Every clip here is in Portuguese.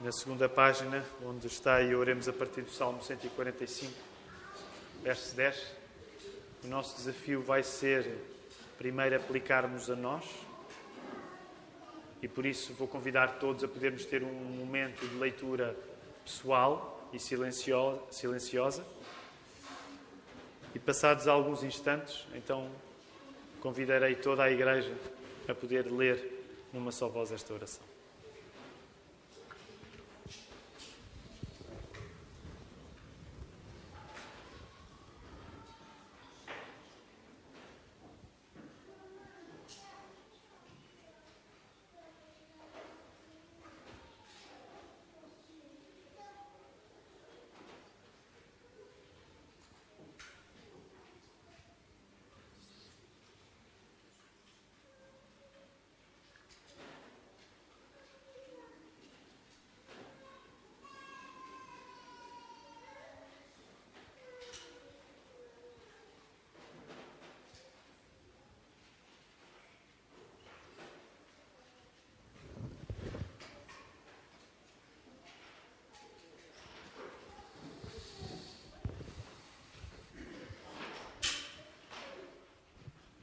na segunda página, onde está e oremos a partir do Salmo 145, verso 10. O nosso desafio vai ser, primeiro, aplicarmos a nós. E por isso vou convidar todos a podermos ter um momento de leitura pessoal e silenciosa. E passados alguns instantes, então convidarei toda a igreja a poder ler numa só voz esta oração.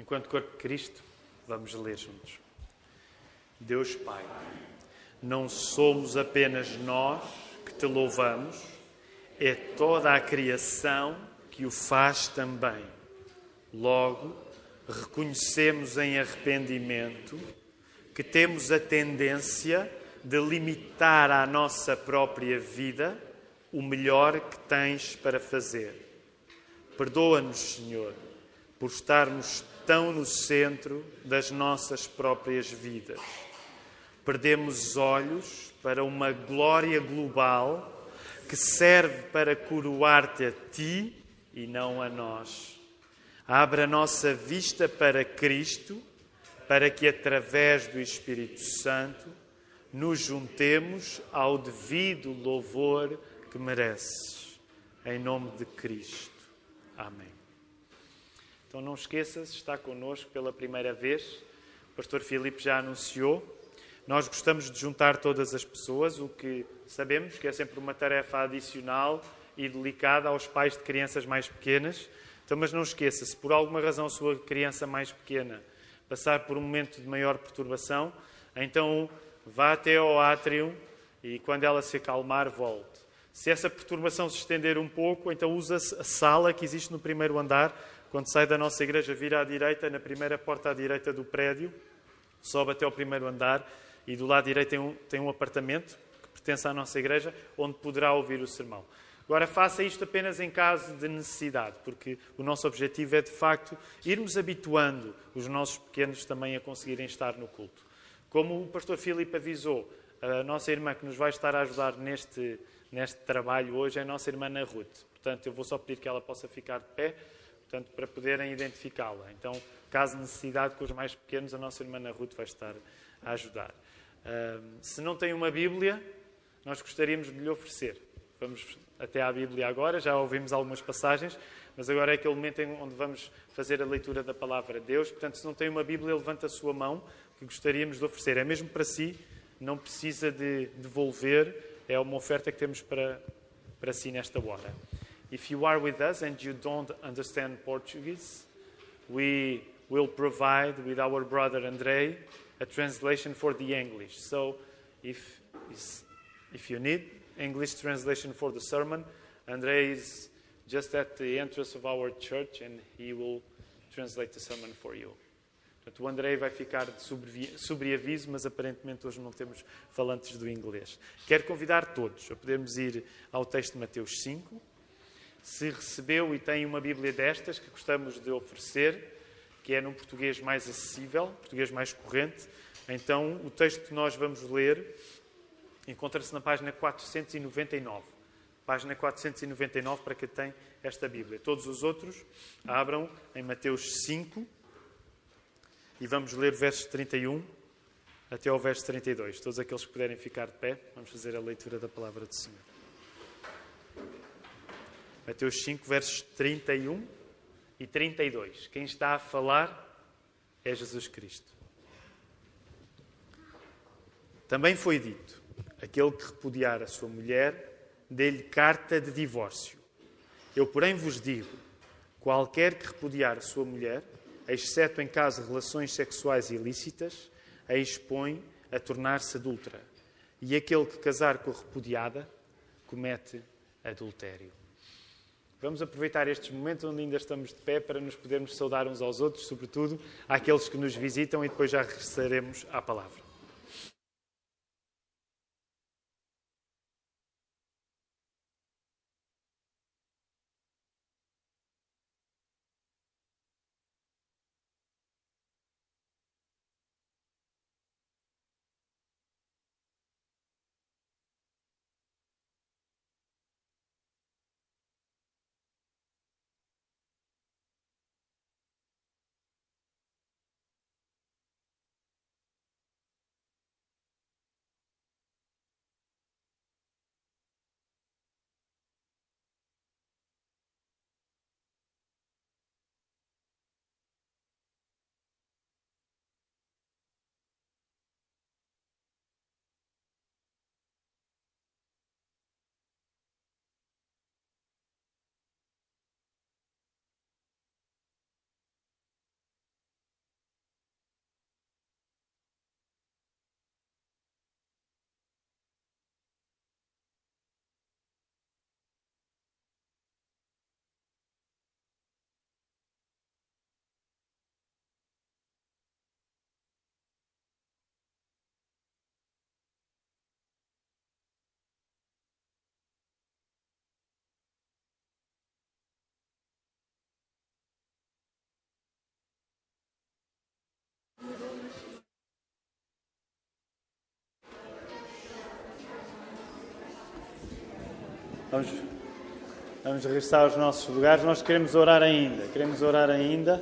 Enquanto corpo de Cristo, vamos ler juntos. Deus Pai, não somos apenas nós que te louvamos, é toda a criação que o faz também. Logo, reconhecemos em arrependimento que temos a tendência de limitar à nossa própria vida o melhor que tens para fazer. Perdoa-nos, Senhor, por estarmos tão no centro das nossas próprias vidas. Perdemos olhos para uma glória global que serve para coroar-te a ti e não a nós. Abra a nossa vista para Cristo, para que através do Espírito Santo nos juntemos ao devido louvor que mereces. Em nome de Cristo. Amém. Então não esqueças, está connosco pela primeira vez. O pastor Filipe já anunciou. Nós gostamos de juntar todas as pessoas, o que sabemos que é sempre uma tarefa adicional e delicada aos pais de crianças mais pequenas. Então, mas não esqueça, se por alguma razão a sua criança mais pequena passar por um momento de maior perturbação, então vá até ao átrio e quando ela se acalmar, volte. Se essa perturbação se estender um pouco, então usa a sala que existe no primeiro andar quando sai da nossa igreja, vira à direita, na primeira porta à direita do prédio, sobe até ao primeiro andar e do lado direito tem um, tem um apartamento que pertence à nossa igreja, onde poderá ouvir o sermão. Agora, faça isto apenas em caso de necessidade, porque o nosso objetivo é, de facto, irmos habituando os nossos pequenos também a conseguirem estar no culto. Como o pastor Filipe avisou, a nossa irmã que nos vai estar a ajudar neste, neste trabalho hoje é a nossa irmã Ana Ruth. Portanto, eu vou só pedir que ela possa ficar de pé portanto, para poderem identificá-la. Então, caso necessidade com os mais pequenos, a nossa irmã Ruth vai estar a ajudar. Se não tem uma Bíblia, nós gostaríamos de lhe oferecer. Vamos até à Bíblia agora, já ouvimos algumas passagens, mas agora é aquele momento onde vamos fazer a leitura da palavra de Deus. Portanto, se não tem uma Bíblia, levanta a sua mão, que gostaríamos de oferecer. É mesmo para si, não precisa de devolver, é uma oferta que temos para, para si nesta hora. If you are with us and you don't understand Portuguese, we will provide with our brother Andrei a translation for the English. So if, if you need English translation for the sermon, Andrei is just at the entrance of our church and he will translate the sermon for you. O Andrei vai ficar de sobreaviso, mas aparentemente hoje não temos falantes do inglês. Quero convidar todos a podermos ir ao texto de Mateus 5 se recebeu e tem uma Bíblia destas que gostamos de oferecer, que é num português mais acessível, português mais corrente, então o texto que nós vamos ler encontra-se na página 499. Página 499 para quem tem esta Bíblia. Todos os outros abram em Mateus 5 e vamos ler versos 31 até ao verso 32. Todos aqueles que puderem ficar de pé, vamos fazer a leitura da palavra do Senhor. Mateus 5, versos 31 e 32. Quem está a falar é Jesus Cristo. Também foi dito: Aquele que repudiar a sua mulher, dê-lhe carta de divórcio. Eu, porém, vos digo: qualquer que repudiar a sua mulher, exceto em caso de relações sexuais ilícitas, a expõe a tornar-se adúltera. E aquele que casar com a repudiada comete adultério. Vamos aproveitar estes momentos onde ainda estamos de pé para nos podermos saudar uns aos outros, sobretudo àqueles que nos visitam, e depois já regressaremos à palavra. Vamos, vamos regressar aos nossos lugares. Nós queremos orar ainda, queremos orar ainda,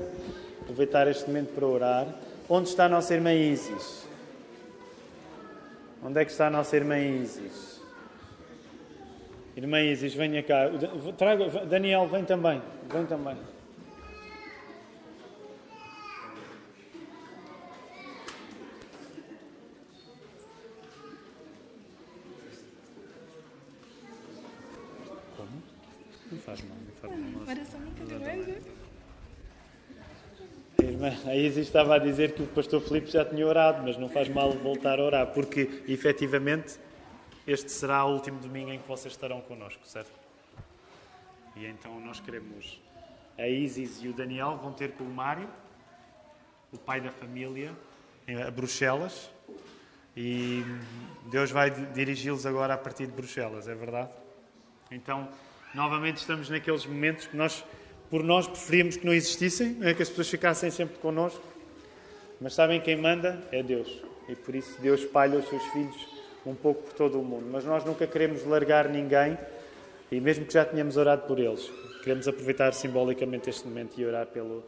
aproveitar este momento para orar. Onde está a nossa irmã Isis? Onde é que está a nossa irmã Isis? Irmã Isis, venha cá. Traga, Daniel, vem também. Vem também. faz mal, não faz mal. Oração muito grande. A irmã, a Isis estava a dizer que o pastor Filipe já tinha orado, mas não faz mal voltar a orar, porque efetivamente este será o último domingo em que vocês estarão connosco, certo? E então nós queremos. A Isis e o Daniel vão ter com o Mário, o pai da família, a Bruxelas. E Deus vai dirigi-los agora a partir de Bruxelas, é verdade? Então, novamente estamos naqueles momentos que nós, por nós, preferíamos que não existissem, é? que as pessoas ficassem sempre connosco. Mas sabem quem manda? É Deus. E por isso Deus espalha os seus filhos um pouco por todo o mundo. Mas nós nunca queremos largar ninguém, e mesmo que já tenhamos orado por eles, queremos aproveitar simbolicamente este momento e orar pelo,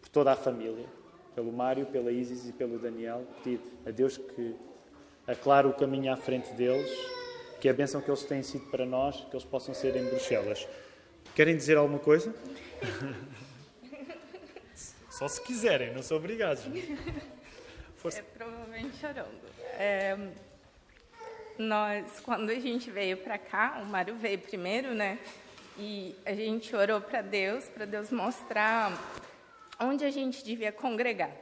por toda a família. Pelo Mário, pela Isis e pelo Daniel. Pedir a Deus que aclare o caminho à frente deles que a bênção que eles têm sido para nós, que eles possam ser em Bruxelas. Querem dizer alguma coisa? Só se quiserem, não são obrigados. Força. É, provavelmente chorando. É, nós, quando a gente veio para cá, o Mário veio primeiro, né? E a gente orou para Deus, para Deus mostrar onde a gente devia congregar.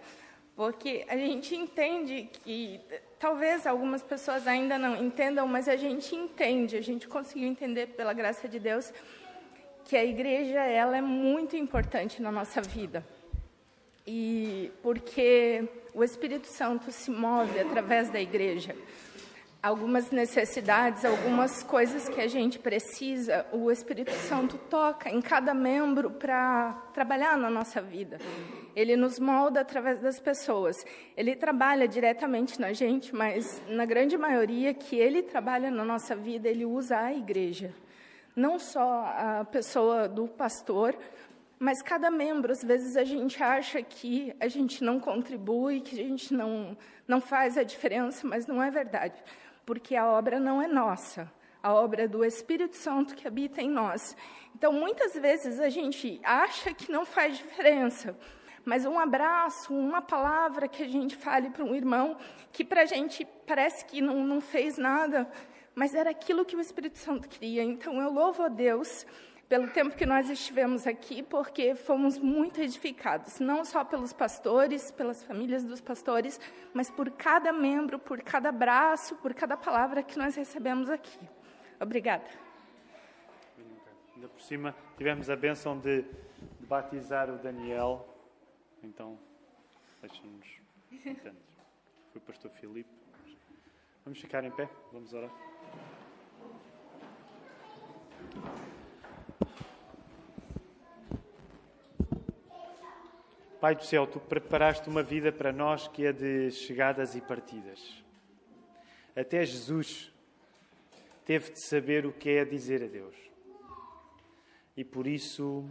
Porque a gente entende que talvez algumas pessoas ainda não entendam, mas a gente entende, a gente conseguiu entender pela graça de Deus que a igreja ela é muito importante na nossa vida. E porque o Espírito Santo se move através da igreja algumas necessidades, algumas coisas que a gente precisa, o Espírito Santo toca em cada membro para trabalhar na nossa vida. Ele nos molda através das pessoas. Ele trabalha diretamente na gente, mas na grande maioria que ele trabalha na nossa vida, ele usa a igreja. Não só a pessoa do pastor, mas cada membro, às vezes a gente acha que a gente não contribui, que a gente não, não faz a diferença, mas não é verdade porque a obra não é nossa, a obra é do Espírito Santo que habita em nós. Então, muitas vezes a gente acha que não faz diferença, mas um abraço, uma palavra que a gente fale para um irmão que para a gente parece que não, não fez nada, mas era aquilo que o Espírito Santo queria. Então eu louvo a Deus pelo tempo que nós estivemos aqui, porque fomos muito edificados, não só pelos pastores, pelas famílias dos pastores, mas por cada membro, por cada abraço, por cada palavra que nós recebemos aqui. Obrigada. Ainda por cima, tivemos a bênção de, de batizar o Daniel, então, deixa-nos contentes. Foi o pastor Filipe. Vamos ficar em pé, vamos orar. Pai do céu, tu preparaste uma vida para nós que é de chegadas e partidas. Até Jesus teve de saber o que é dizer a Deus. E por isso,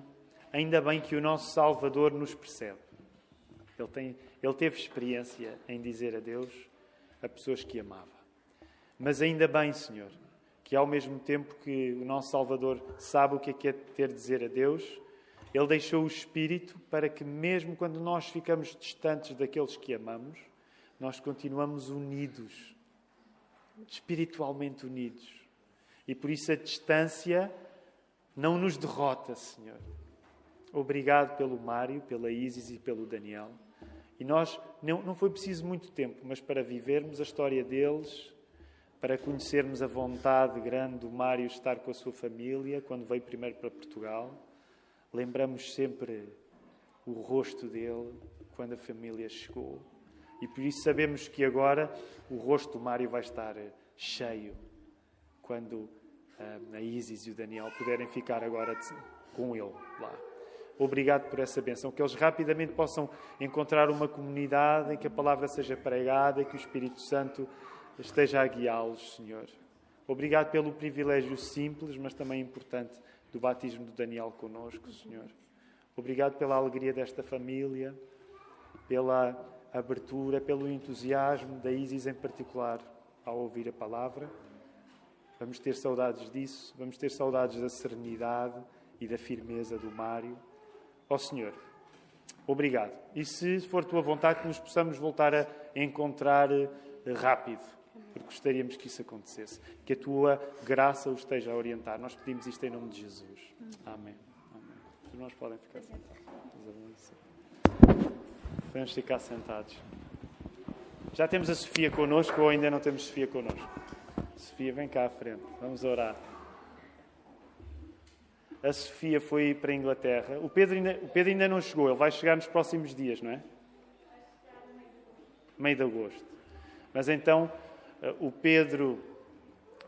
ainda bem que o nosso Salvador nos percebe. Ele, tem, ele teve experiência em dizer a Deus a pessoas que amava. Mas ainda bem, Senhor, que ao mesmo tempo que o nosso Salvador sabe o que é, que é ter dizer a Deus, ele deixou o Espírito para que, mesmo quando nós ficamos distantes daqueles que amamos, nós continuamos unidos, espiritualmente unidos. E por isso a distância não nos derrota, Senhor. Obrigado pelo Mário, pela Isis e pelo Daniel. E nós, não, não foi preciso muito tempo, mas para vivermos a história deles, para conhecermos a vontade grande do Mário estar com a sua família quando veio primeiro para Portugal lembramos sempre o rosto dele quando a família chegou. E por isso sabemos que agora o rosto do Mário vai estar cheio quando ah, a Isis e o Daniel puderem ficar agora com ele lá. Obrigado por essa benção. Que eles rapidamente possam encontrar uma comunidade em que a palavra seja pregada que o Espírito Santo esteja a guiá-los, Senhor. Obrigado pelo privilégio simples, mas também importante do batismo do Daniel conosco, Senhor. Obrigado pela alegria desta família, pela abertura, pelo entusiasmo da Isis em particular ao ouvir a palavra. Vamos ter saudades disso, vamos ter saudades da serenidade e da firmeza do Mário. Ó oh, Senhor, obrigado. E se for tua vontade que nos possamos voltar a encontrar eh, rápido porque gostaríamos que isso acontecesse. Que a tua graça o esteja a orientar. Nós pedimos isto em nome de Jesus. Amém. Amém. Os irmãos podem ficar sentados. Podemos ficar sentados. Já temos a Sofia connosco ou ainda não temos Sofia connosco? Sofia, vem cá à frente. Vamos orar. A Sofia foi para a Inglaterra. O Pedro, ainda, o Pedro ainda não chegou. Ele vai chegar nos próximos dias, não é? Meio de agosto. Mas então o Pedro,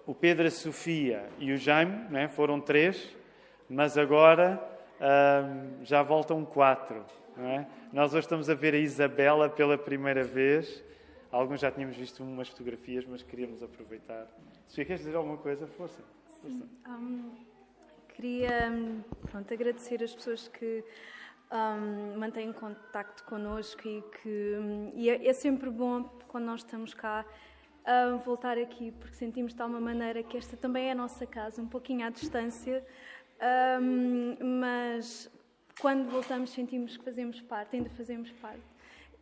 o Pedro, a Sofia e o Jaime, né? foram três, mas agora já voltam quatro. É? Nós hoje estamos a ver a Isabela pela primeira vez. Alguns já tínhamos visto umas fotografias, mas queríamos aproveitar. Sofia, queres dizer alguma coisa? Força. Força. Um, queria pronto, agradecer as pessoas que um, mantêm contacto connosco e que e é, é sempre bom quando nós estamos cá a voltar aqui, porque sentimos de tal uma maneira que esta também é a nossa casa, um pouquinho à distância, um, mas quando voltamos sentimos que fazemos parte, ainda fazemos parte.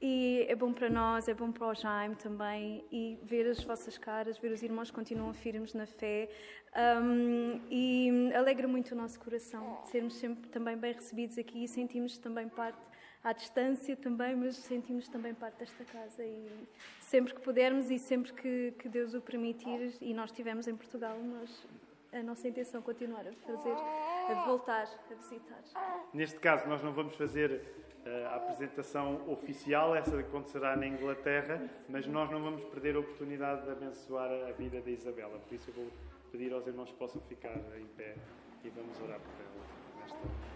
E é bom para nós, é bom para o Jaime também, e ver as vossas caras, ver os irmãos que continuam firmes na fé. Um, e alegra muito o nosso coração sermos sempre também bem recebidos aqui e sentimos também parte à distância também, mas sentimos também parte desta casa e sempre que pudermos e sempre que, que Deus o permitir e nós estivermos em Portugal, nós, a nossa intenção é continuar a fazer, a voltar a visitar. Neste caso, nós não vamos fazer eh, a apresentação oficial, essa acontecerá na Inglaterra, mas nós não vamos perder a oportunidade de abençoar a vida da Isabela. Por isso eu vou pedir aos irmãos que possam ficar em pé e vamos orar por ela nesta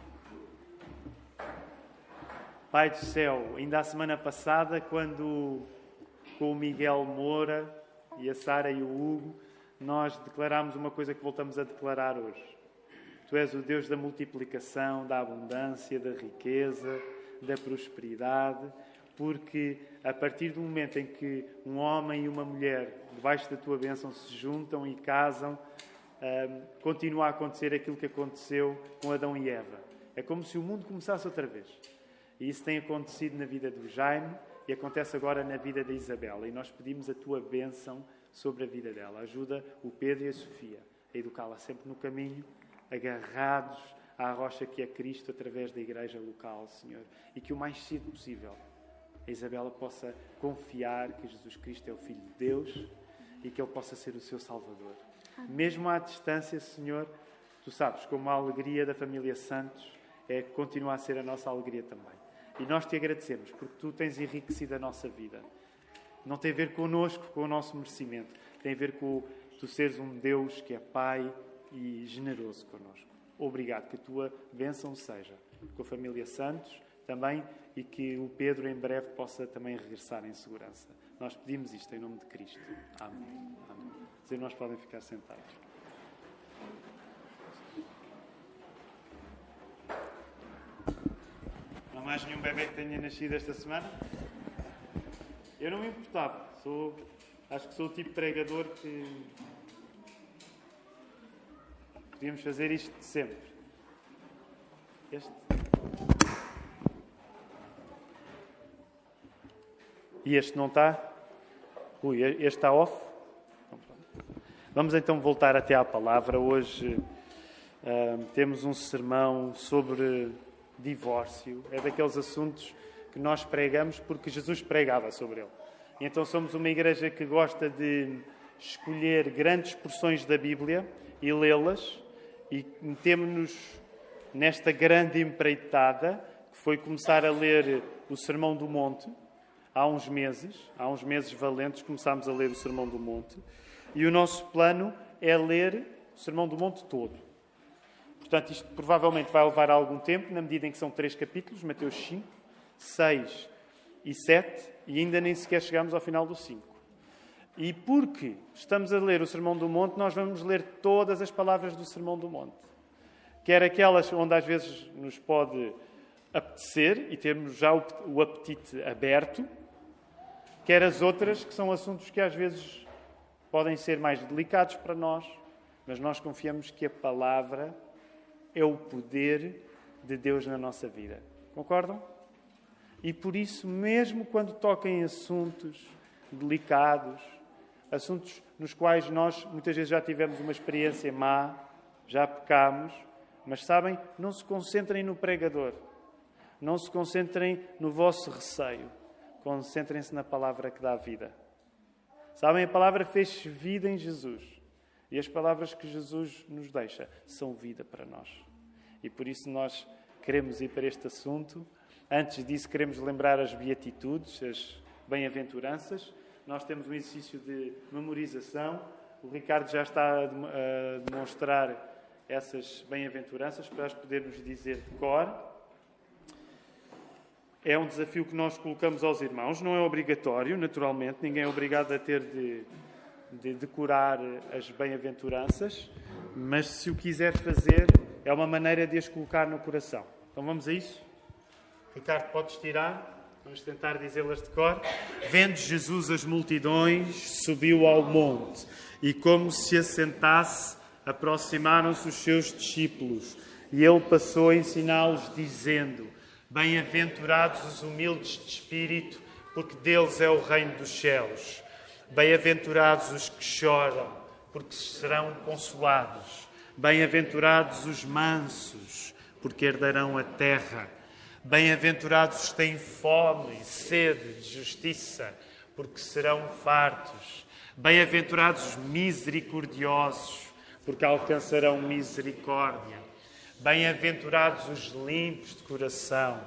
Pai do céu, ainda a semana passada, quando com o Miguel Moura e a Sara e o Hugo, nós declarámos uma coisa que voltamos a declarar hoje. Tu és o Deus da multiplicação, da abundância, da riqueza, da prosperidade, porque a partir do momento em que um homem e uma mulher, debaixo da tua bênção, se juntam e casam, um, continua a acontecer aquilo que aconteceu com Adão e Eva. É como se o mundo começasse outra vez E isso tem acontecido na vida do Jaime e acontece agora na vida da Isabela. E nós pedimos a tua bênção sobre a vida dela. Ajuda o Pedro e a Sofia a educá-la sempre no caminho, agarrados à rocha que é Cristo através da igreja local, Senhor. E que o mais cedo possível a Isabela possa confiar que Jesus Cristo é o Filho de Deus e que Ele possa ser o seu Salvador. Mesmo à distância, Senhor, tu sabes como a alegria da família Santos é continuar a ser a nossa alegria também. E nós te agradecemos porque tu tens enriquecido a nossa vida. Não tem a ver connosco, com o nosso merecimento. Tem a ver com tu seres um Deus que é Pai e generoso connosco. Obrigado. Que a tua bênção seja com a família Santos também e que o Pedro em breve possa também regressar em segurança. Nós pedimos isto em nome de Cristo. Amém. Amém. Os irmãos podem ficar sentados. Não há mais nenhum bebê que tenha nascido esta semana? Eu não me importava. Sou, acho que sou o tipo de pregador que. Podíamos fazer isto sempre. Este. E este não está? Ui, este está off? Vamos então voltar até à palavra. Hoje uh, temos um sermão sobre divórcio. É daqueles assuntos que nós pregamos porque Jesus pregava sobre ele. E então somos uma igreja que gosta de escolher grandes porções da Bíblia e lê-las e metemos-nos nesta grande empreitada que foi começar a ler o Sermão do Monte há uns meses, há uns meses valentes, começámos a ler o Sermão do Monte e o nosso plano é ler o Sermão do Monte todo. Portanto, isto provavelmente vai levar algum tempo, na medida em que são três capítulos, Mateus 5, 6 e 7, e ainda nem sequer chegamos ao final do 5. E porque estamos a ler o Sermão do Monte, nós vamos ler todas as palavras do Sermão do Monte. Quer aquelas onde às vezes nos pode apetecer e termos já o apetite aberto, quer as outras, que são assuntos que às vezes podem ser mais delicados para nós, mas nós confiamos que a palavra é o poder de Deus na nossa vida. Concordam? E por isso, mesmo quando toquem assuntos delicados, assuntos nos quais nós muitas vezes já tivemos uma experiência má, já pecamos, mas sabem, não se concentrem no pregador, não se concentrem no vosso receio. Concentrem-se na palavra que dá vida. Sabem, a palavra fez vida em Jesus. E as palavras que Jesus nos deixa são vida para nós. E por isso nós queremos ir para este assunto. Antes disso, queremos lembrar as beatitudes, as bem-aventuranças. Nós temos um exercício de memorização. O Ricardo já está a demonstrar essas bem-aventuranças para as podermos dizer de cor é um desafio que nós colocamos aos irmãos. Não é obrigatório, naturalmente, ninguém é obrigado a ter de, de decorar as bem-aventuranças, mas se o quiser fazer, é uma maneira de as colocar no coração. Então vamos a isso? Ricardo, podes tirar? Vamos tentar dizê-las de cor. Vendo Jesus as multidões, subiu ao monte e, como se assentasse, aproximaram-se os seus discípulos. E ele passou a ensiná-los, dizendo: Bem-aventurados os humildes de espírito, porque deles é o reino dos céus. Bem-aventurados os que choram, porque serão consolados. Bem-aventurados os mansos, porque herdarão a terra. Bem-aventurados os que têm fome e sede de justiça, porque serão fartos. Bem-aventurados os misericordiosos, porque alcançarão misericórdia. Bem-aventurados os limpos de coração,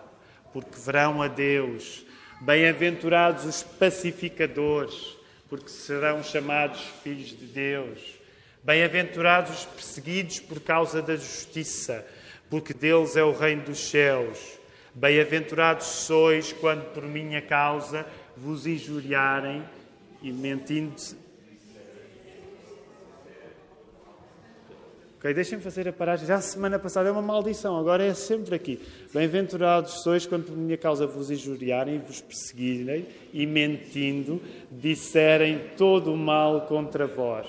porque verão a Deus. Bem-aventurados os pacificadores, porque serão chamados filhos de Deus. Bem-aventurados os perseguidos por causa da justiça, porque deles é o reino dos céus. Bem-aventurados sois quando por minha causa vos injuriarem e mentindo Ok, deixem-me fazer a paragem. Já a semana passada é uma maldição, agora é sempre aqui. Bem-aventurados sois quando por minha causa vos injuriarem vos perseguirem e mentindo disserem todo o mal contra vós.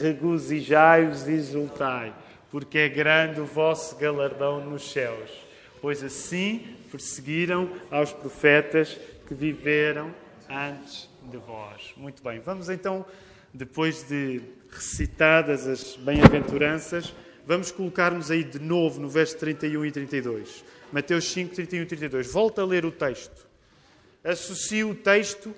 Regozijai-vos e exultai, porque é grande o vosso galardão nos céus. pois assim perseguiram aos profetas que viveram antes de vós. Muito bem, vamos então, depois de recitadas as bem-aventuranças, vamos colocar-nos aí de novo no verso 31 e 32. Mateus 5, 31 e 32. Volta a ler o texto. Associe o texto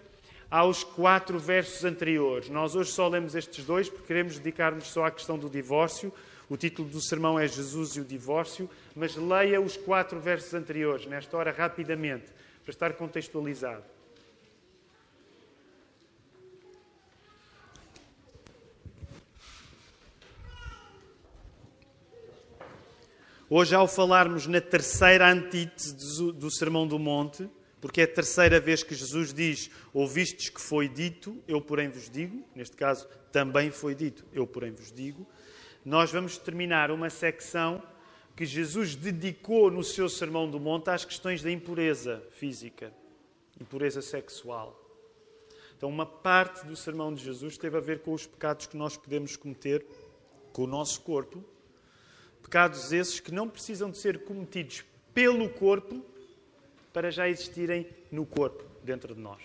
aos quatro versos anteriores. Nós hoje só lemos estes dois porque queremos dedicar-nos só à questão do divórcio. O título do sermão é Jesus e o divórcio, mas leia os quatro versos anteriores, nesta hora, rapidamente, para estar contextualizado. Hoje, ao falarmos na terceira antítese do Sermão do Monte, porque é a terceira vez que Jesus diz: Ouvistes que foi dito, eu porém vos digo, neste caso também foi dito, eu porém vos digo, nós vamos terminar uma secção que Jesus dedicou no seu Sermão do Monte às questões da impureza física, impureza sexual. Então, uma parte do sermão de Jesus teve a ver com os pecados que nós podemos cometer com o nosso corpo Pecados esses que não precisam de ser cometidos pelo corpo para já existirem no corpo, dentro de nós.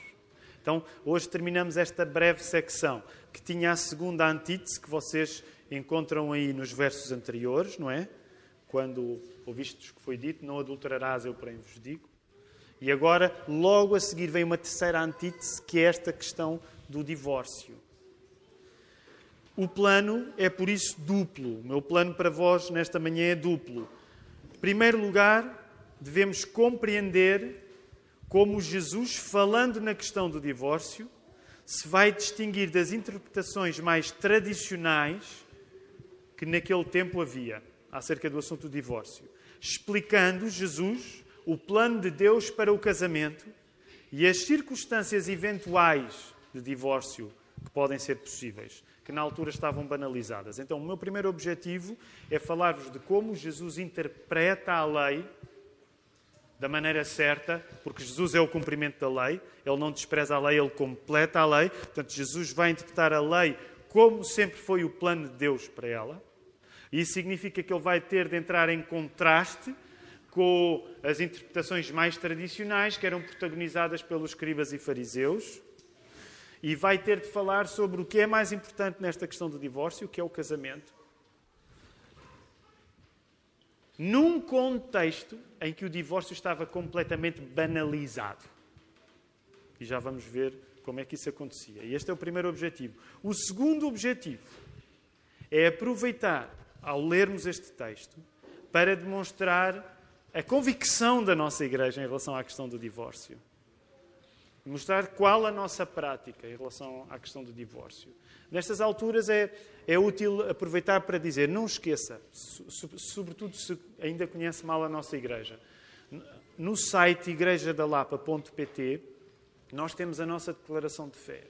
Então, hoje terminamos esta breve secção que tinha a segunda antítese que vocês encontram aí nos versos anteriores, não é? Quando ouvistes que foi dito, não adulterarás, eu porém vos digo. E agora, logo a seguir, vem uma terceira antítese, que é esta questão do divórcio. O plano é por isso duplo. O meu plano para vós nesta manhã é duplo. Em primeiro lugar, devemos compreender como Jesus, falando na questão do divórcio, se vai distinguir das interpretações mais tradicionais que naquele tempo havia acerca do assunto do divórcio, explicando Jesus o plano de Deus para o casamento e as circunstâncias eventuais de divórcio que podem ser possíveis que na altura estavam banalizadas. Então, o meu primeiro objetivo é falar-vos de como Jesus interpreta a lei da maneira certa, porque Jesus é o cumprimento da lei, ele não despreza a lei, ele completa a lei. Portanto, Jesus vai interpretar a lei como sempre foi o plano de Deus para ela. E isso significa que ele vai ter de entrar em contraste com as interpretações mais tradicionais que eram protagonizadas pelos escribas e fariseus e vai ter de falar sobre o que é mais importante nesta questão do divórcio, que é o casamento. Num contexto em que o divórcio estava completamente banalizado. E já vamos ver como é que isso acontecia. E este é o primeiro objetivo. O segundo objetivo é aproveitar, ao lermos este texto, para demonstrar a convicção da nossa igreja em relação à questão do divórcio mostrar qual a nossa prática em relação à questão do divórcio. Nestas alturas é, é útil aproveitar para dizer, não esqueça, sobretudo se ainda conhece mal a nossa igreja. No site igrejadalapa.pt nós temos a nossa declaração de fé,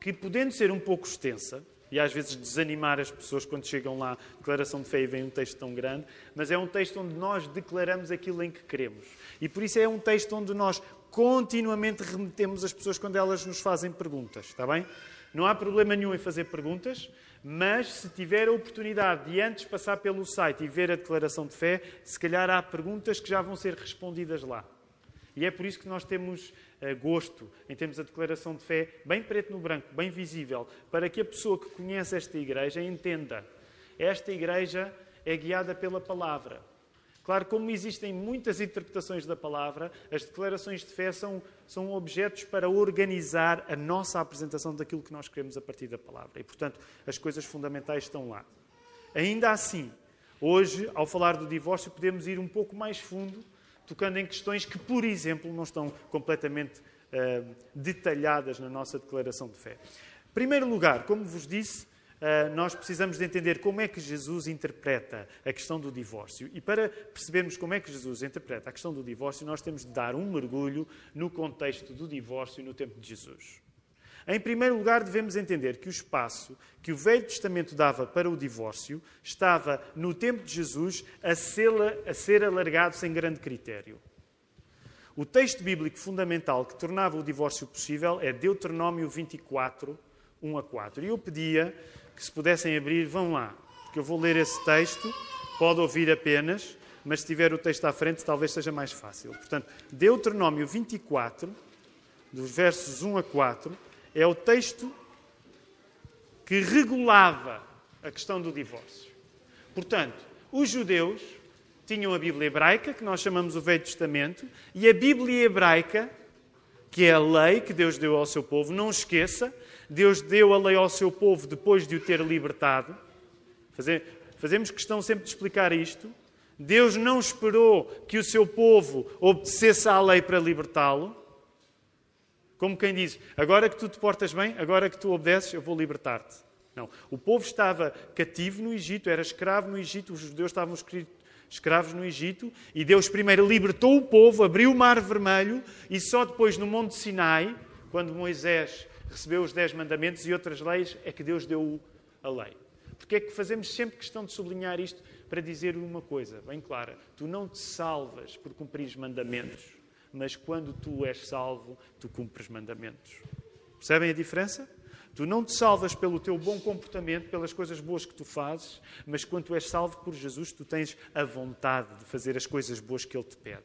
que podendo ser um pouco extensa, e às vezes desanimar as pessoas quando chegam lá, declaração de fé e vem um texto tão grande, mas é um texto onde nós declaramos aquilo em que queremos. E por isso é um texto onde nós continuamente remetemos as pessoas quando elas nos fazem perguntas, está bem? Não há problema nenhum em fazer perguntas, mas se tiver a oportunidade de antes passar pelo site e ver a declaração de fé, se calhar há perguntas que já vão ser respondidas lá. E é por isso que nós temos uh, gosto em termos a declaração de fé bem preto no branco, bem visível, para que a pessoa que conhece esta igreja entenda. Esta igreja é guiada pela palavra. Claro, como existem muitas interpretações da palavra, as declarações de fé são, são objetos para organizar a nossa apresentação daquilo que nós queremos a partir da palavra. E, portanto, as coisas fundamentais estão lá. Ainda assim, hoje, ao falar do divórcio, podemos ir um pouco mais fundo, tocando em questões que, por exemplo, não estão completamente uh, detalhadas na nossa declaração de fé. Em primeiro lugar, como vos disse, nós precisamos de entender como é que Jesus interpreta a questão do divórcio. E para percebermos como é que Jesus interpreta a questão do divórcio, nós temos de dar um mergulho no contexto do divórcio no tempo de Jesus. Em primeiro lugar, devemos entender que o espaço que o Velho Testamento dava para o divórcio estava, no tempo de Jesus, a ser, a ser alargado sem grande critério. O texto bíblico fundamental que tornava o divórcio possível é Deuteronômio 24, 1 a 4. E eu pedia que se pudessem abrir, vão lá, porque eu vou ler esse texto, pode ouvir apenas, mas se tiver o texto à frente, talvez seja mais fácil. Portanto, Deuteronômio 24, dos versos 1 a 4, é o texto que regulava a questão do divórcio. Portanto, os judeus tinham a Bíblia hebraica, que nós chamamos o Velho Testamento, e a Bíblia hebraica, que é a lei que Deus deu ao seu povo, não esqueça, Deus deu a lei ao seu povo depois de o ter libertado. Fazemos questão sempre de explicar isto. Deus não esperou que o seu povo obedecesse à lei para libertá-lo. Como quem diz, agora que tu te portas bem, agora que tu obedeces, eu vou libertar-te. Não. O povo estava cativo no Egito, era escravo no Egito, os judeus estavam escravos no Egito, e Deus primeiro libertou o povo, abriu o mar vermelho, e só depois no Monte Sinai, quando Moisés recebeu os Dez Mandamentos e outras leis, é que Deus deu a lei. Porque é que fazemos sempre questão de sublinhar isto para dizer uma coisa bem clara: tu não te salvas por cumprir mandamentos mas quando tu és salvo, tu cumpres mandamentos. Percebem a diferença? Tu não te salvas pelo teu bom comportamento, pelas coisas boas que tu fazes, mas quando tu és salvo por Jesus, tu tens a vontade de fazer as coisas boas que Ele te pede.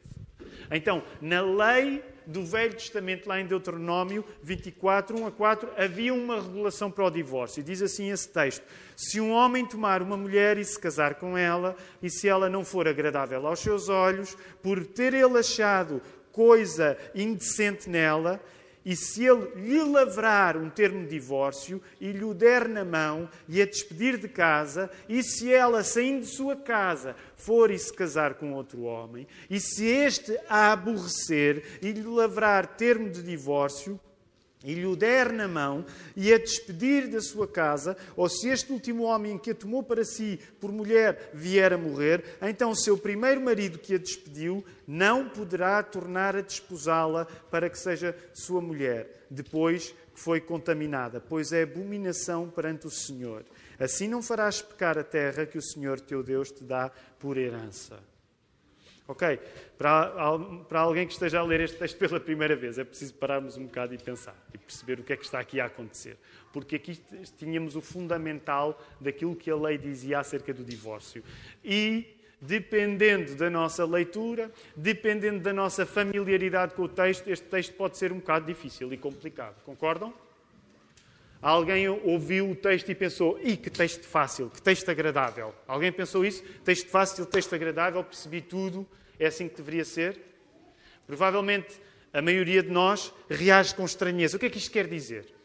Então, na lei do Velho Testamento, lá em Deuteronômio 24, 1 a 4, havia uma regulação para o divórcio. Diz assim esse texto: Se um homem tomar uma mulher e se casar com ela, e se ela não for agradável aos seus olhos, por ter ele achado coisa indecente nela, e se ele lhe lavrar um termo de divórcio e lhe o der na mão e a despedir de casa, e se ela, saindo de sua casa, for e se casar com outro homem, e se este a aborrecer e lhe lavrar termo de divórcio, e lhe o der na mão e a despedir da sua casa, ou se este último homem que a tomou para si por mulher vier a morrer, então o seu primeiro marido que a despediu não poderá tornar a desposá-la para que seja sua mulher, depois que foi contaminada, pois é abominação perante o Senhor. Assim não farás pecar a terra que o Senhor teu Deus te dá por herança. Ok? Para, para alguém que esteja a ler este texto pela primeira vez, é preciso pararmos um bocado e pensar e perceber o que é que está aqui a acontecer. Porque aqui tínhamos o fundamental daquilo que a lei dizia acerca do divórcio. E, dependendo da nossa leitura, dependendo da nossa familiaridade com o texto, este texto pode ser um bocado difícil e complicado. Concordam? Alguém ouviu o texto e pensou: Ih, que texto fácil, que texto agradável. Alguém pensou isso? Texto fácil, texto agradável, percebi tudo, é assim que deveria ser? Provavelmente a maioria de nós reage com estranheza. O que é que isto quer dizer?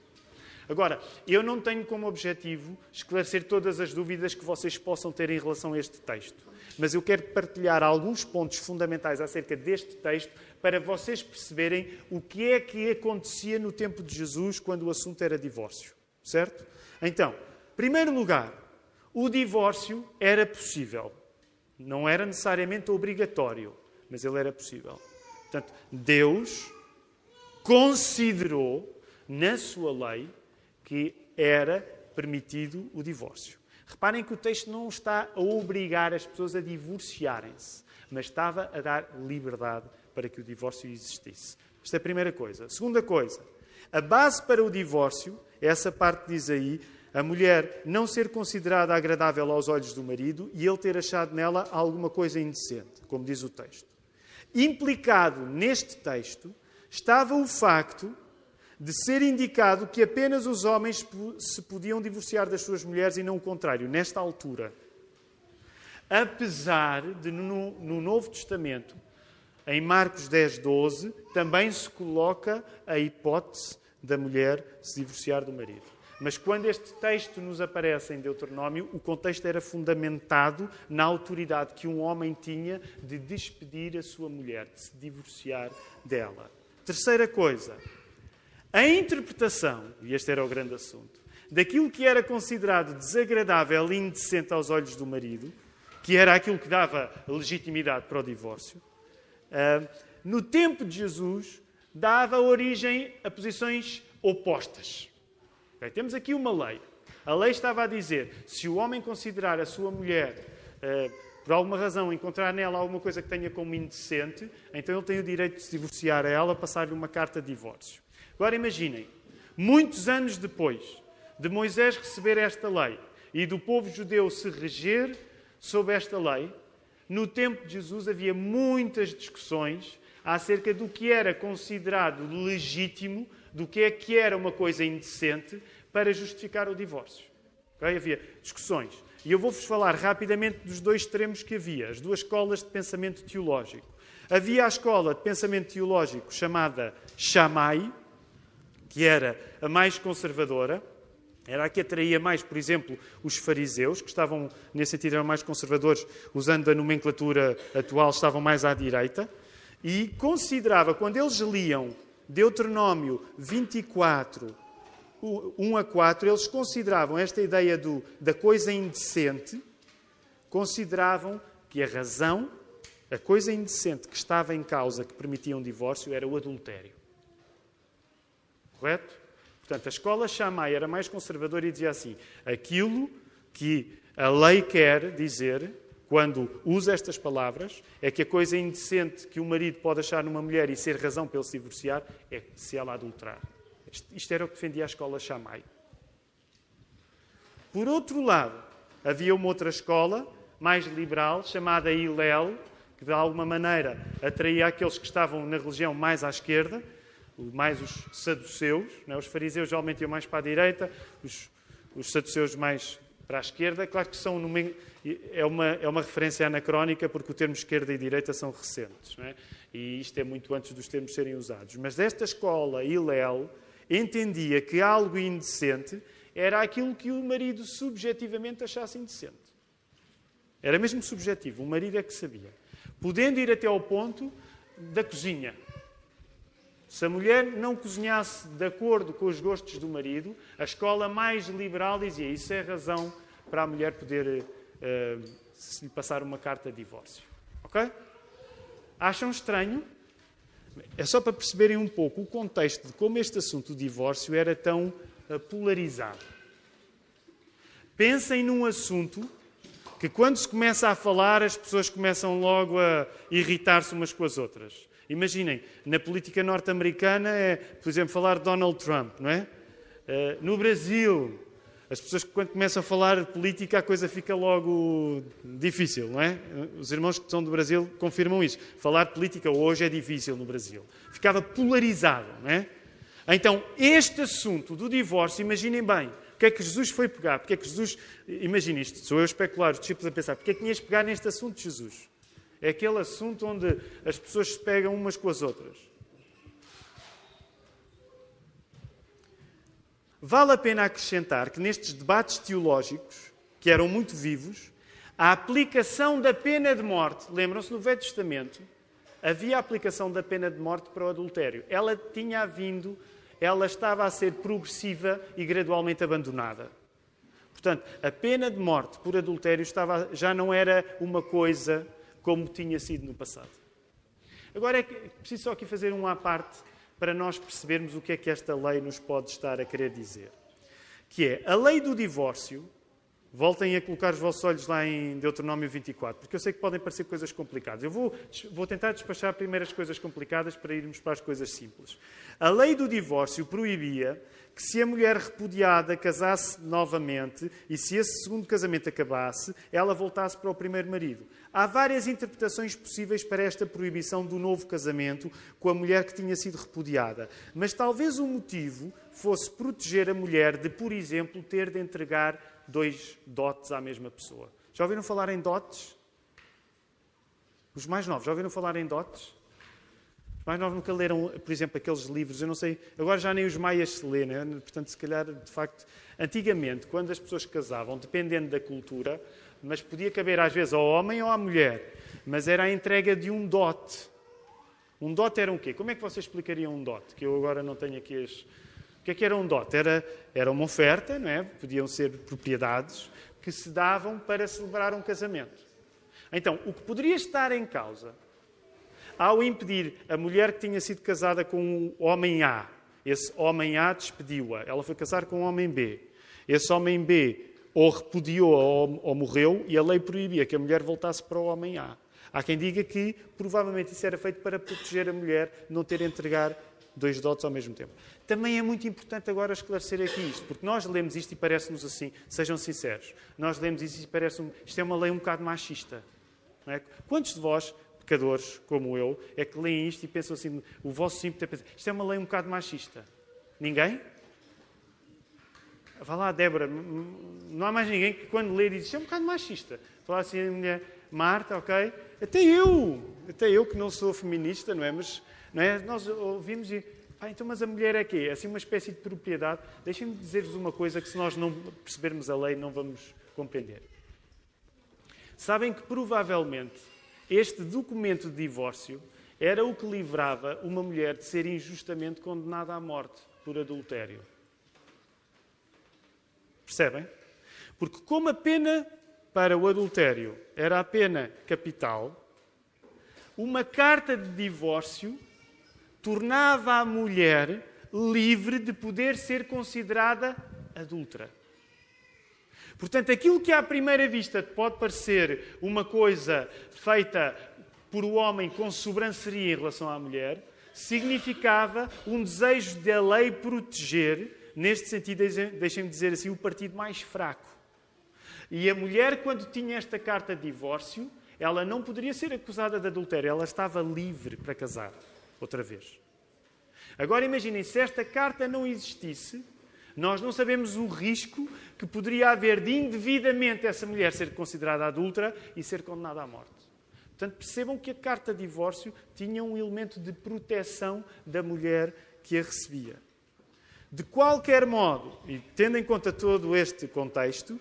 Agora, eu não tenho como objetivo esclarecer todas as dúvidas que vocês possam ter em relação a este texto, mas eu quero partilhar alguns pontos fundamentais acerca deste texto para vocês perceberem o que é que acontecia no tempo de Jesus quando o assunto era divórcio. Certo? Então, primeiro lugar, o divórcio era possível. Não era necessariamente obrigatório, mas ele era possível. Portanto, Deus considerou na sua lei que era permitido o divórcio. Reparem que o texto não está a obrigar as pessoas a divorciarem-se, mas estava a dar liberdade para que o divórcio existisse. Esta é a primeira coisa. Segunda coisa, a base para o divórcio, essa parte diz aí, a mulher não ser considerada agradável aos olhos do marido e ele ter achado nela alguma coisa indecente, como diz o texto. Implicado neste texto estava o facto de ser indicado que apenas os homens se podiam divorciar das suas mulheres e não o contrário, nesta altura. Apesar de no, no Novo Testamento em Marcos 10, 12, também se coloca a hipótese da mulher se divorciar do marido. Mas quando este texto nos aparece em Deuteronômio, o contexto era fundamentado na autoridade que um homem tinha de despedir a sua mulher, de se divorciar dela. Terceira coisa, a interpretação, e este era o grande assunto, daquilo que era considerado desagradável e indecente aos olhos do marido, que era aquilo que dava legitimidade para o divórcio, ah, no tempo de Jesus, dava origem a posições opostas. Temos aqui uma lei. A lei estava a dizer: se o homem considerar a sua mulher, uh, por alguma razão, encontrar nela alguma coisa que tenha como indecente, então ele tem o direito de se divorciar a ela, passar-lhe uma carta de divórcio. Agora imaginem, muitos anos depois de Moisés receber esta lei e do povo judeu se reger sob esta lei, No tempo de Jesus havia muitas discussões acerca do que era considerado legítimo, do que é que era uma coisa indecente para justificar o divórcio. Okay? Havia discussões. E eu vou-vos falar rapidamente dos dois extremos que havia, as duas escolas de pensamento teológico. Havia a escola de pensamento teológico chamada Shammai, que era a mais conservadora, era a que atraía mais, por exemplo, os fariseus, que estavam, nesse sentido, eram mais conservadores, usando a nomenclatura atual, estavam mais à direita, e considerava, quando eles liam Deuteronômio 24, 1 a 4, eles consideravam esta ideia do, da coisa indecente, consideravam que a razão, a coisa indecente que estava em causa, que permitia um divórcio, era o adultério. Correto? Portanto, a escola Shammai era mais conservadora e dizia assim: aquilo que a lei quer dizer, quando usa estas palavras, é que a coisa indecente que o marido pode achar numa mulher e ser razão para ele se divorciar é se ela adulterar. Isto era o que defendia a escola Shammai. Por outro lado, havia uma outra escola, mais liberal, chamada Hillel, que de alguma maneira atraía aqueles que estavam na religião mais à esquerda, mais os saduceus, né? os fariseus geralmente iam mais para a direita, os, os saduceus mais para a esquerda. Claro que são numa, é, uma, é uma referência anacrónica, porque o termo esquerda e direita são recentes, é? e isto é muito antes dos termos serem usados. Mas desta escola, Hillel, entendia que algo indecente era aquilo que o marido subjetivamente achasse indecente. Era mesmo subjetivo, o marido é que sabia. Podendo ir até ao ponto da cozinha. Se a mulher não cozinhasse de acordo com os gostos do marido, a escola mais liberal dizia isso é razão para a mulher poder uh, lhe passar uma carta de divórcio. Ok? Acham estranho? É só para perceberem um pouco o contexto de como este assunto do divórcio era tão uh, polarizado. Pensem num assunto que, quando se começa a falar, as pessoas começam logo a irritar-se umas com as outras. Imaginem, na política norte-americana é, por exemplo, falar de Donald Trump, não é? Uh, no Brasil, as pessoas quando começam a falar de política a coisa fica logo difícil, não é? Os irmãos que são do Brasil confirmam isso. Falar de política hoje é difícil no Brasil. Ficava polarizado, não é? Então, este assunto do divórcio, imaginem bem, o que é que Jesus foi pegar? Porque é que Jesus, imagine isto, sou eu a especular, os discípulos a pensar, porque é que tinhas pegar neste assunto de Jesus? É aquele assunto onde as pessoas se pegam umas com as outras. Vale a pena acrescentar que nestes debates teológicos, que eram muito vivos, a aplicação da pena de morte, lembram-se no Velho Testamento, havia a aplicação da pena de morte para o adultério. Ela tinha vindo, ela estava a ser progressiva e gradualmente abandonada. Portanto, a pena de morte por adultério estava, já não era uma coisa como tinha sido no passado. Agora é preciso só aqui fazer um à parte para nós percebermos o que é que esta lei nos pode estar a querer dizer. Que é a lei do divórcio. Voltem a colocar os vossos olhos lá em Deuteronômio 24, porque eu sei que podem parecer coisas complicadas. Eu vou, vou tentar despachar primeiro as coisas complicadas para irmos para as coisas simples. A lei do divórcio proibia que se a mulher repudiada casasse novamente e se esse segundo casamento acabasse, ela voltasse para o primeiro marido. Há várias interpretações possíveis para esta proibição do novo casamento com a mulher que tinha sido repudiada, mas talvez o motivo fosse proteger a mulher de, por exemplo, ter de entregar dois dotes à mesma pessoa. Já ouviram falar em dotes? Os mais novos, já ouviram falar em dotes? Mais novos nunca leram, por exemplo, aqueles livros, eu não sei, agora já nem os maias se lê, né? portanto, se calhar, de facto, antigamente, quando as pessoas casavam, dependendo da cultura, mas podia caber às vezes ao homem ou à mulher, mas era a entrega de um dote. Um dote era um quê? Como é que vocês explicariam um dote? Que eu agora não tenho aqui as... O que é que era um dote? Era, era uma oferta, não é? Podiam ser propriedades que se davam para celebrar um casamento. Então, o que poderia estar em causa ao impedir a mulher que tinha sido casada com o homem A, esse homem A despediu-a, ela foi casar com o homem B. Esse homem B ou repudiou ou, ou morreu e a lei proibia que a mulher voltasse para o homem A. Há quem diga que provavelmente isso era feito para proteger a mulher, não ter de entregar dois dotes ao mesmo tempo. Também é muito importante agora esclarecer aqui isto, porque nós lemos isto e parece-nos assim, sejam sinceros, nós lemos isto e parece-nos, isto é uma lei um bocado machista. É? Quantos de vós, pecadores como eu, é que leem isto e pensam assim, o vosso simples é pensar, isto é uma lei um bocado machista? Ninguém? Vá lá, Débora, não há mais ninguém que quando lê diz, isto é um bocado machista. Falar assim a mulher, Marta, ok? Até eu, até eu que não sou feminista, não é? Mas não é? nós ouvimos e, pá, então mas a mulher é quê? É assim uma espécie de propriedade. Deixem-me dizer-vos uma coisa que se nós não percebermos a lei não vamos compreender. Sabem que provavelmente este documento de divórcio era o que livrava uma mulher de ser injustamente condenada à morte por adultério. Percebem? Porque, como a pena para o adultério era a pena capital, uma carta de divórcio tornava a mulher livre de poder ser considerada adulta. Portanto, aquilo que à primeira vista pode parecer uma coisa feita por o homem com sobranceria em relação à mulher, significava um desejo da lei proteger, neste sentido, deixem-me dizer assim, o partido mais fraco. E a mulher, quando tinha esta carta de divórcio, ela não poderia ser acusada de adultério, ela estava livre para casar outra vez. Agora imaginem, se esta carta não existisse, nós não sabemos o risco que poderia haver de indevidamente essa mulher ser considerada adulta e ser condenada à morte. Portanto, percebam que a carta de divórcio tinha um elemento de proteção da mulher que a recebia. De qualquer modo, e tendo em conta todo este contexto,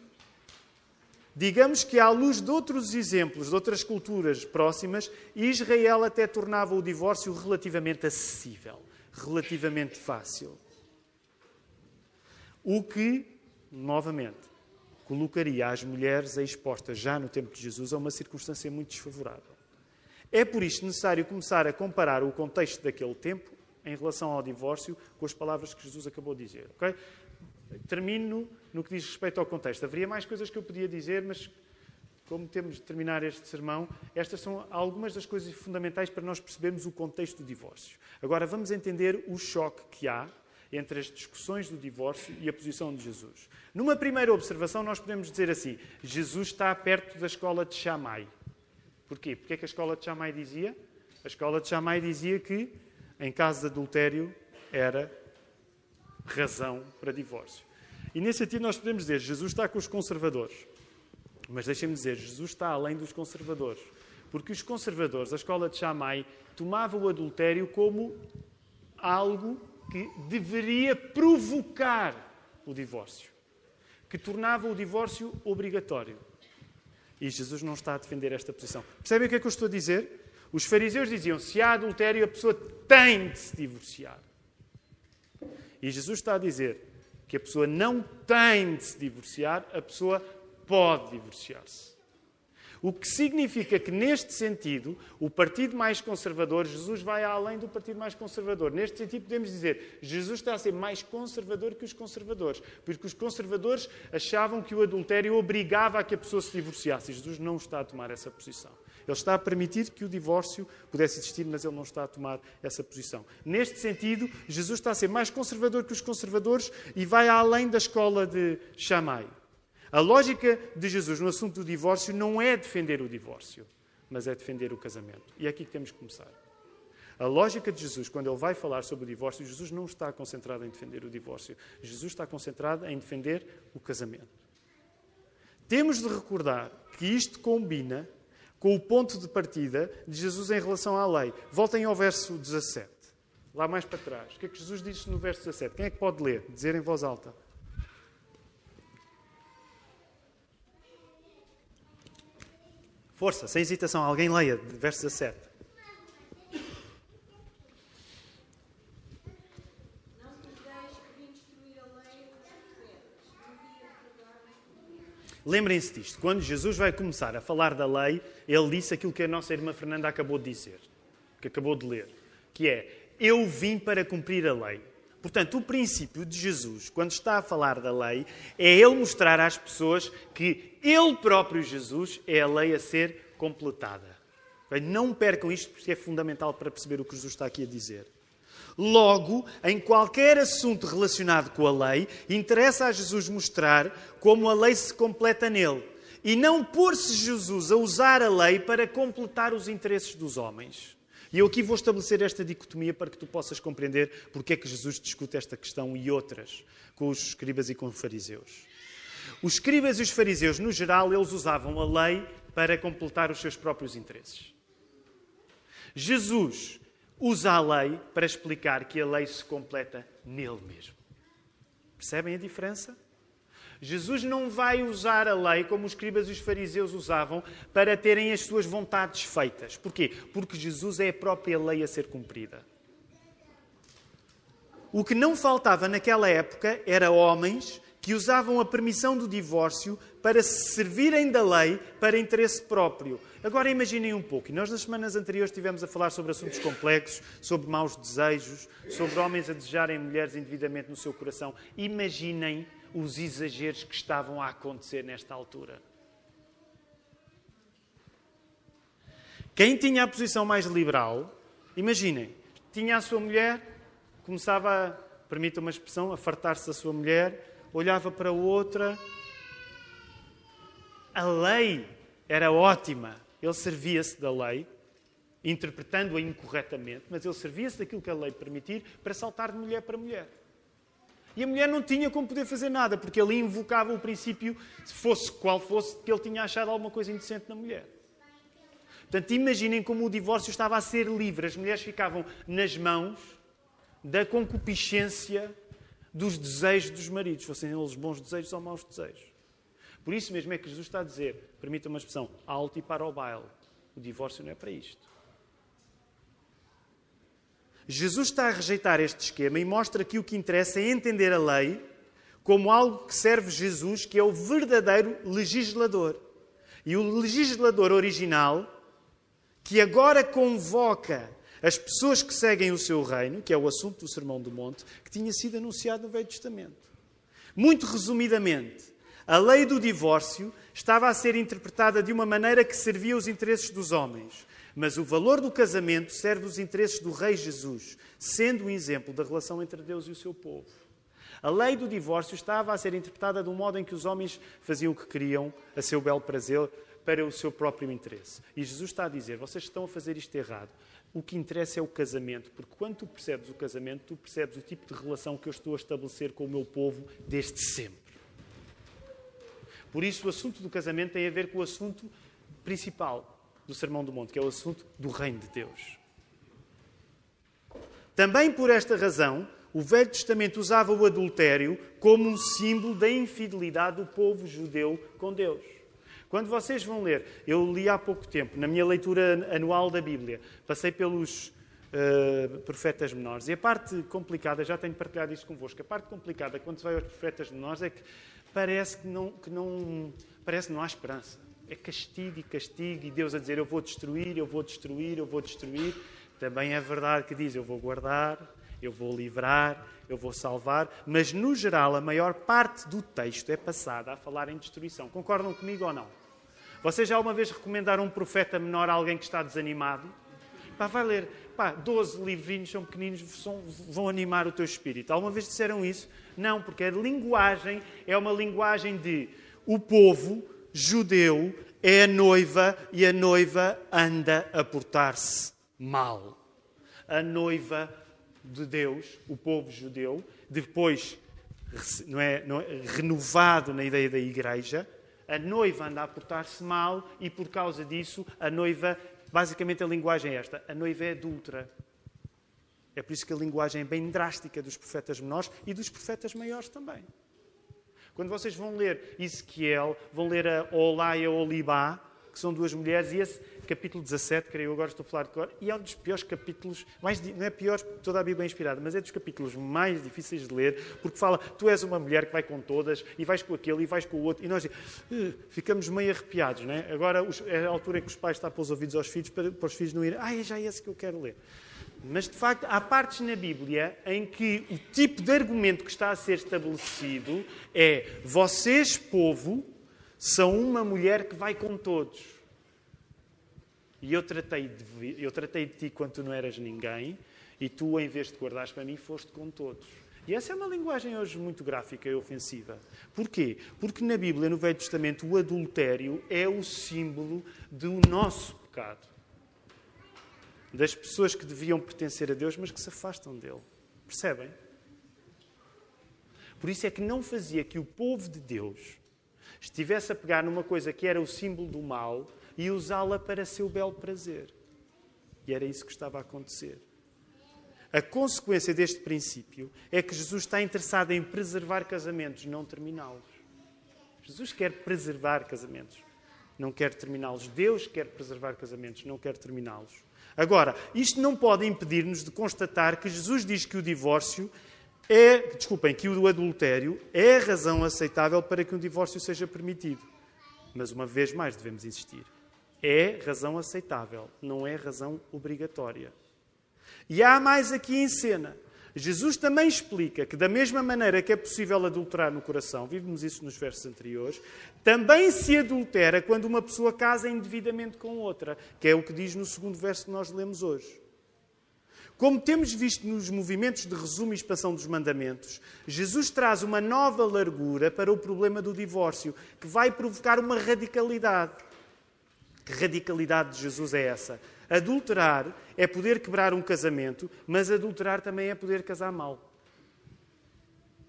digamos que, à luz de outros exemplos, de outras culturas próximas, Israel até tornava o divórcio relativamente acessível, relativamente fácil. O que, novamente, colocaria as mulheres expostas já no tempo de Jesus a uma circunstância muito desfavorável. É por isto necessário começar a comparar o contexto daquele tempo em relação ao divórcio com as palavras que Jesus acabou de dizer. Okay? Termino no que diz respeito ao contexto. Haveria mais coisas que eu podia dizer, mas como temos de terminar este sermão, estas são algumas das coisas fundamentais para nós percebermos o contexto do divórcio. Agora vamos entender o choque que há entre as discussões do divórcio e a posição de Jesus. Numa primeira observação, nós podemos dizer assim: Jesus está perto da escola de Shammai. Porquê? Porque é que a escola de Shammai dizia? A escola de Shammai dizia que, em caso de adultério, era razão para divórcio. E nesse sentido, nós podemos dizer: Jesus está com os conservadores. Mas deixem-me dizer: Jesus está além dos conservadores. Porque os conservadores, a escola de Shammai, tomavam o adultério como algo que deveria provocar o divórcio, que tornava o divórcio obrigatório. E Jesus não está a defender esta posição. Percebem o que é que eu estou a dizer? Os fariseus diziam: se há adultério, a pessoa tem de se divorciar. E Jesus está a dizer que a pessoa não tem de se divorciar, a pessoa pode divorciar-se. O que significa que, neste sentido, o partido mais conservador, Jesus vai além do partido mais conservador. Neste sentido, podemos dizer, Jesus está a ser mais conservador que os conservadores, porque os conservadores achavam que o adultério obrigava a que a pessoa se divorciasse. Jesus não está a tomar essa posição. Ele está a permitir que o divórcio pudesse existir, mas ele não está a tomar essa posição. Neste sentido, Jesus está a ser mais conservador que os conservadores e vai além da escola de Shammai. A lógica de Jesus no assunto do divórcio não é defender o divórcio, mas é defender o casamento. E é aqui que temos que começar. A lógica de Jesus, quando ele vai falar sobre o divórcio, Jesus não está concentrado em defender o divórcio. Jesus está concentrado em defender o casamento. Temos de recordar que isto combina com o ponto de partida de Jesus em relação à lei. Voltem ao verso 17. Lá mais para trás. O que é que Jesus diz no verso 17? Quem é que pode ler? Dizer em voz alta. Força, sem hesitação, alguém leia, verso 17. Lembrem-se disto. Quando Jesus vai começar a falar da lei, ele disse aquilo que a nossa irmã Fernanda acabou de dizer, que acabou de ler, que é: Eu vim para cumprir a lei. Portanto, o princípio de Jesus, quando está a falar da lei, é ele mostrar às pessoas que ele próprio, Jesus, é a lei a ser completada. Não percam isto porque é fundamental para perceber o que Jesus está aqui a dizer. Logo, em qualquer assunto relacionado com a lei, interessa a Jesus mostrar como a lei se completa nele. e não pôr-se Jesus a usar a lei para completar os interesses dos homens. E eu aqui vou estabelecer esta dicotomia para que tu possas compreender porque é que Jesus discute esta questão e outras com os escribas e com os fariseus. Os escribas e os fariseus, no geral, eles usavam a lei para completar os seus próprios interesses. Jesus usa a lei para explicar que a lei se completa nele mesmo. Percebem a diferença? Jesus não vai usar a lei como os escribas e os fariseus usavam para terem as suas vontades feitas. Porquê? Porque Jesus é a própria lei a ser cumprida. O que não faltava naquela época era homens que usavam a permissão do divórcio para se servirem da lei para interesse próprio. Agora imaginem um pouco, e nós nas semanas anteriores estivemos a falar sobre assuntos complexos, sobre maus desejos, sobre homens a desejarem mulheres indevidamente no seu coração. Imaginem os exageros que estavam a acontecer nesta altura. Quem tinha a posição mais liberal, imaginem, tinha a sua mulher, começava, permita uma expressão, a fartar-se da sua mulher, olhava para outra. A lei era ótima, ele servia-se da lei, interpretando-a incorretamente, mas ele servia-se daquilo que a lei permitir para saltar de mulher para mulher. E a mulher não tinha como poder fazer nada, porque ele invocava o princípio, se fosse qual fosse, que ele tinha achado alguma coisa indecente na mulher. Portanto, imaginem como o divórcio estava a ser livre. As mulheres ficavam nas mãos da concupiscência dos desejos dos maridos, fossem eles bons desejos ou maus desejos. Por isso mesmo é que Jesus está a dizer, permita uma expressão, alto e para o baile. O divórcio não é para isto. Jesus está a rejeitar este esquema e mostra que o que interessa é entender a lei como algo que serve Jesus, que é o verdadeiro legislador. E o legislador original, que agora convoca as pessoas que seguem o seu reino, que é o assunto do Sermão do Monte, que tinha sido anunciado no Velho Testamento. Muito resumidamente, a lei do divórcio estava a ser interpretada de uma maneira que servia os interesses dos homens. Mas o valor do casamento serve os interesses do Rei Jesus, sendo um exemplo da relação entre Deus e o seu povo. A lei do divórcio estava a ser interpretada de um modo em que os homens faziam o que queriam, a seu belo prazer, para o seu próprio interesse. E Jesus está a dizer: vocês estão a fazer isto errado. O que interessa é o casamento, porque quando tu percebes o casamento, tu percebes o tipo de relação que eu estou a estabelecer com o meu povo desde sempre. Por isso, o assunto do casamento tem a ver com o assunto principal, do Sermão do Monte, que é o assunto do Reino de Deus. Também por esta razão, o Velho Testamento usava o adultério como um símbolo da infidelidade do povo judeu com Deus. Quando vocês vão ler, eu li há pouco tempo, na minha leitura anual da Bíblia, passei pelos uh, profetas menores. E a parte complicada, já tenho partilhado isto convosco, a parte complicada quando se vai aos profetas menores é que parece que não, que não, parece que não há esperança é castigo e castigo, e Deus a dizer: Eu vou destruir, eu vou destruir, eu vou destruir. Também é verdade que diz: Eu vou guardar, eu vou livrar, eu vou salvar, mas no geral a maior parte do texto é passada a falar em destruição. Concordam comigo ou não? Vocês já uma vez recomendaram um profeta menor a alguém que está desanimado? Pá, vai ler, pá, 12 livrinhos são pequeninos, são, vão animar o teu espírito. Alguma vez disseram isso? Não, porque a linguagem é uma linguagem de o povo judeu é a noiva e a noiva anda a portar-se mal. A noiva de Deus, o povo judeu, depois não é, não é, renovado na ideia da igreja, a noiva anda a portar-se mal e por causa disso a noiva, basicamente a linguagem é esta, a noiva é adulta. É por isso que a linguagem é bem drástica dos profetas menores e dos profetas maiores também. Quando vocês vão ler Ezequiel, vão ler a Olá e a Olibá, que são duas mulheres, e esse capítulo 17, creio eu agora estou a falar de cor, e é um dos piores capítulos, mais, não é pior toda a Bíblia é inspirada, mas é dos capítulos mais difíceis de ler, porque fala, tu és uma mulher que vai com todas, e vais com aquele, e vais com o outro, e nós uh, ficamos meio arrepiados, não é? Agora é a altura em que os pais estão a os ouvidos aos filhos, para, para os filhos não irem, ah, é já esse que eu quero ler. Mas, de facto, há partes na Bíblia em que o tipo de argumento que está a ser estabelecido é: vocês, povo, são uma mulher que vai com todos. E eu tratei de, eu tratei de ti quando tu não eras ninguém, e tu, em vez de guardares para mim, foste com todos. E essa é uma linguagem hoje muito gráfica e ofensiva. Porquê? Porque na Bíblia, no Velho Testamento, o adultério é o símbolo do nosso pecado. Das pessoas que deviam pertencer a Deus, mas que se afastam dele. Percebem? Por isso é que não fazia que o povo de Deus estivesse a pegar numa coisa que era o símbolo do mal e usá-la para seu belo prazer. E era isso que estava a acontecer. A consequência deste princípio é que Jesus está interessado em preservar casamentos, não terminá-los. Jesus quer preservar casamentos, não quer terminá-los. Deus quer preservar casamentos, não quer terminá-los. Agora, isto não pode impedir-nos de constatar que Jesus diz que o divórcio é, desculpem, que o adultério é a razão aceitável para que um divórcio seja permitido. Mas uma vez mais devemos insistir. É razão aceitável, não é razão obrigatória. E há mais aqui em cena. Jesus também explica que, da mesma maneira que é possível adulterar no coração, vimos isso nos versos anteriores, também se adultera quando uma pessoa casa indevidamente com outra, que é o que diz no segundo verso que nós lemos hoje. Como temos visto nos movimentos de resumo e expansão dos mandamentos, Jesus traz uma nova largura para o problema do divórcio, que vai provocar uma radicalidade. Que radicalidade de Jesus é essa? Adulterar é poder quebrar um casamento, mas adulterar também é poder casar mal.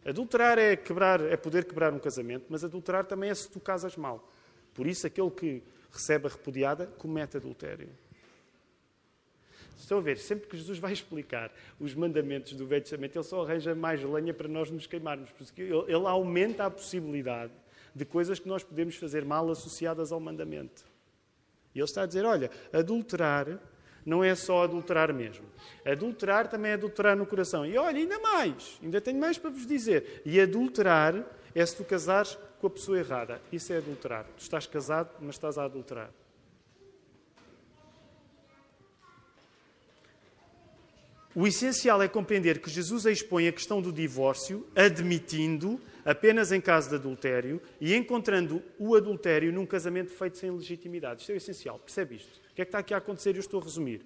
Adulterar é, quebrar, é poder quebrar um casamento, mas adulterar também é se tu casas mal. Por isso, aquele que recebe a repudiada comete adultério. Estão a ver, sempre que Jesus vai explicar os mandamentos do Velho Testamento, ele só arranja mais lenha para nós nos queimarmos, ele aumenta a possibilidade de coisas que nós podemos fazer mal associadas ao mandamento. E ele está a dizer: olha, adulterar não é só adulterar mesmo. Adulterar também é adulterar no coração. E olha, ainda mais, ainda tenho mais para vos dizer. E adulterar é se tu casares com a pessoa errada. Isso é adulterar. Tu estás casado, mas estás a adulterar. O essencial é compreender que Jesus expõe a questão do divórcio, admitindo apenas em caso de adultério e encontrando o adultério num casamento feito sem legitimidade. Isto é o essencial. Percebe isto? O que é que está aqui a acontecer? Eu estou a resumir.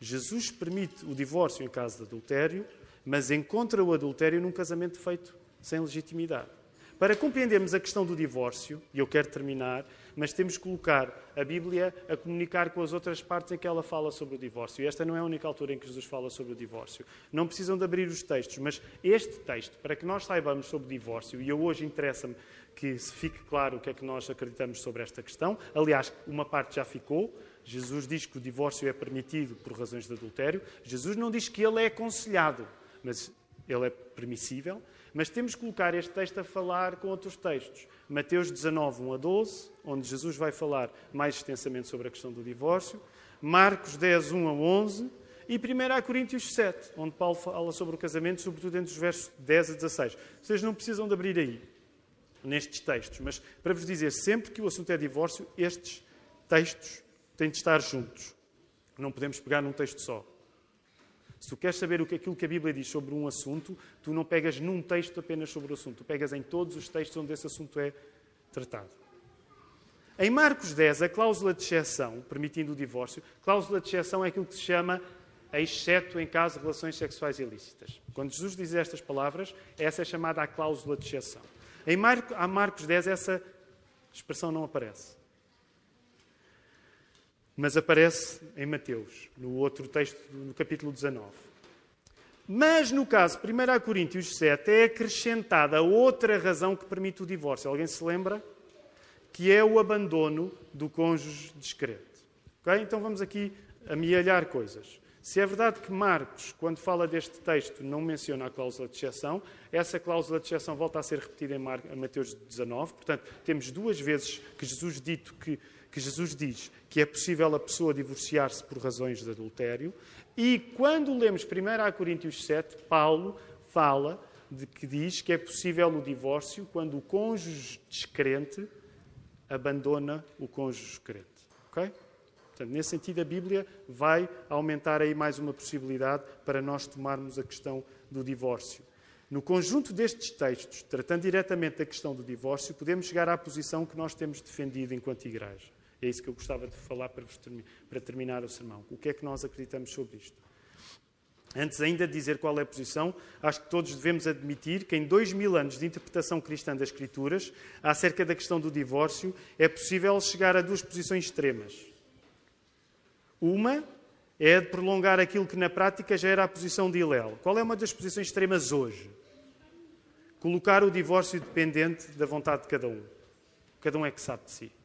Jesus permite o divórcio em caso de adultério, mas encontra o adultério num casamento feito sem legitimidade. Para compreendermos a questão do divórcio, e eu quero terminar, mas temos que colocar a Bíblia a comunicar com as outras partes em que ela fala sobre o divórcio. E esta não é a única altura em que Jesus fala sobre o divórcio. Não precisam de abrir os textos, mas este texto, para que nós saibamos sobre o divórcio, e eu hoje interessa-me que se fique claro o que é que nós acreditamos sobre esta questão. Aliás, uma parte já ficou. Jesus diz que o divórcio é permitido por razões de adultério. Jesus não diz que ele é aconselhado, mas ele é permissível. Mas temos que colocar este texto a falar com outros textos. Mateus 19, 1 a 12, onde Jesus vai falar mais extensamente sobre a questão do divórcio. Marcos 10, 1 a 11. E 1 Coríntios 7, onde Paulo fala sobre o casamento, sobretudo entre os versos 10 a 16. Vocês não precisam de abrir aí, nestes textos, mas para vos dizer, sempre que o assunto é divórcio, estes textos têm de estar juntos. Não podemos pegar num texto só. Se tu queres saber o que aquilo que a Bíblia diz sobre um assunto, tu não pegas num texto apenas sobre o assunto, tu pegas em todos os textos onde esse assunto é tratado. Em Marcos 10, a cláusula de exceção, permitindo o divórcio, cláusula de exceção é aquilo que se chama exceto em caso de relações sexuais ilícitas. Quando Jesus diz estas palavras, essa é chamada a cláusula de exceção. Em Marcos 10, essa expressão não aparece mas aparece em Mateus, no outro texto, no capítulo 19. Mas no caso 1 Coríntios 7 é acrescentada outra razão que permite o divórcio. Alguém se lembra? Que é o abandono do cônjuge discreto. Okay? Então vamos aqui amealhar coisas. Se é verdade que Marcos, quando fala deste texto, não menciona a cláusula de exceção, essa cláusula de exceção volta a ser repetida em Mateus 19. Portanto, temos duas vezes que Jesus dito que que Jesus diz que é possível a pessoa divorciar-se por razões de adultério. E quando lemos 1 Coríntios 7, Paulo fala de que diz que é possível o divórcio quando o cônjuge descrente abandona o cônjuge crente. Ok? Portanto, nesse sentido, a Bíblia vai aumentar aí mais uma possibilidade para nós tomarmos a questão do divórcio. No conjunto destes textos, tratando diretamente da questão do divórcio, podemos chegar à posição que nós temos defendido enquanto Igreja. É isso que eu gostava de falar para, para terminar o sermão. O que é que nós acreditamos sobre isto? Antes ainda de dizer qual é a posição, acho que todos devemos admitir que em dois mil anos de interpretação cristã das Escrituras, acerca da questão do divórcio, é possível chegar a duas posições extremas. Uma é a de prolongar aquilo que na prática já era a posição de Hillel. Qual é uma das posições extremas hoje? Colocar o divórcio dependente da vontade de cada um. Cada um é que sabe de si.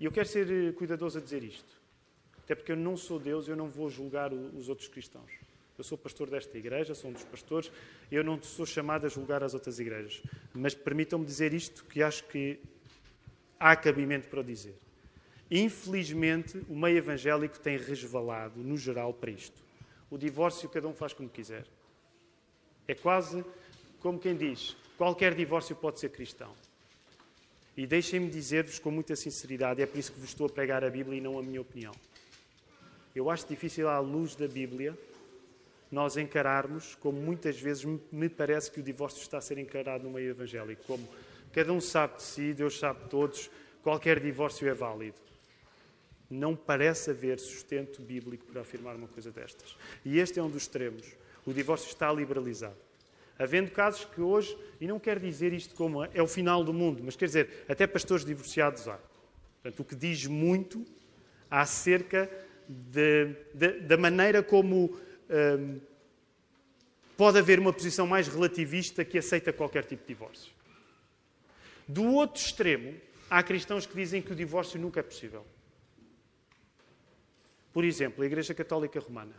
E eu quero ser eh, cuidadoso a dizer isto. Até porque eu não sou Deus, eu não vou julgar os outros cristãos. Eu sou pastor desta igreja, sou um dos pastores, eu não sou chamado a julgar as outras igrejas. Mas permitam-me dizer isto, que acho que há cabimento para dizer. Infelizmente, o meio evangélico tem resvalado, no geral, para isto. O divórcio cada um faz como quiser. É quase como quem diz: qualquer divórcio pode ser cristão. E deixem-me dizer-vos com muita sinceridade, é por isso que vos estou a pregar a Bíblia e não a minha opinião. Eu acho difícil, à luz da Bíblia, nós encararmos como muitas vezes me parece que o divórcio está a ser encarado no meio evangélico, como cada um sabe de si, Deus sabe de todos, qualquer divórcio é válido. Não parece haver sustento bíblico para afirmar uma coisa destas. E este é um dos extremos. O divórcio está liberalizado. Havendo casos que hoje, e não quero dizer isto como é o final do mundo, mas quer dizer, até pastores divorciados há. Portanto, o que diz muito acerca de, de, da maneira como hum, pode haver uma posição mais relativista que aceita qualquer tipo de divórcio. Do outro extremo, há cristãos que dizem que o divórcio nunca é possível. Por exemplo, a Igreja Católica Romana.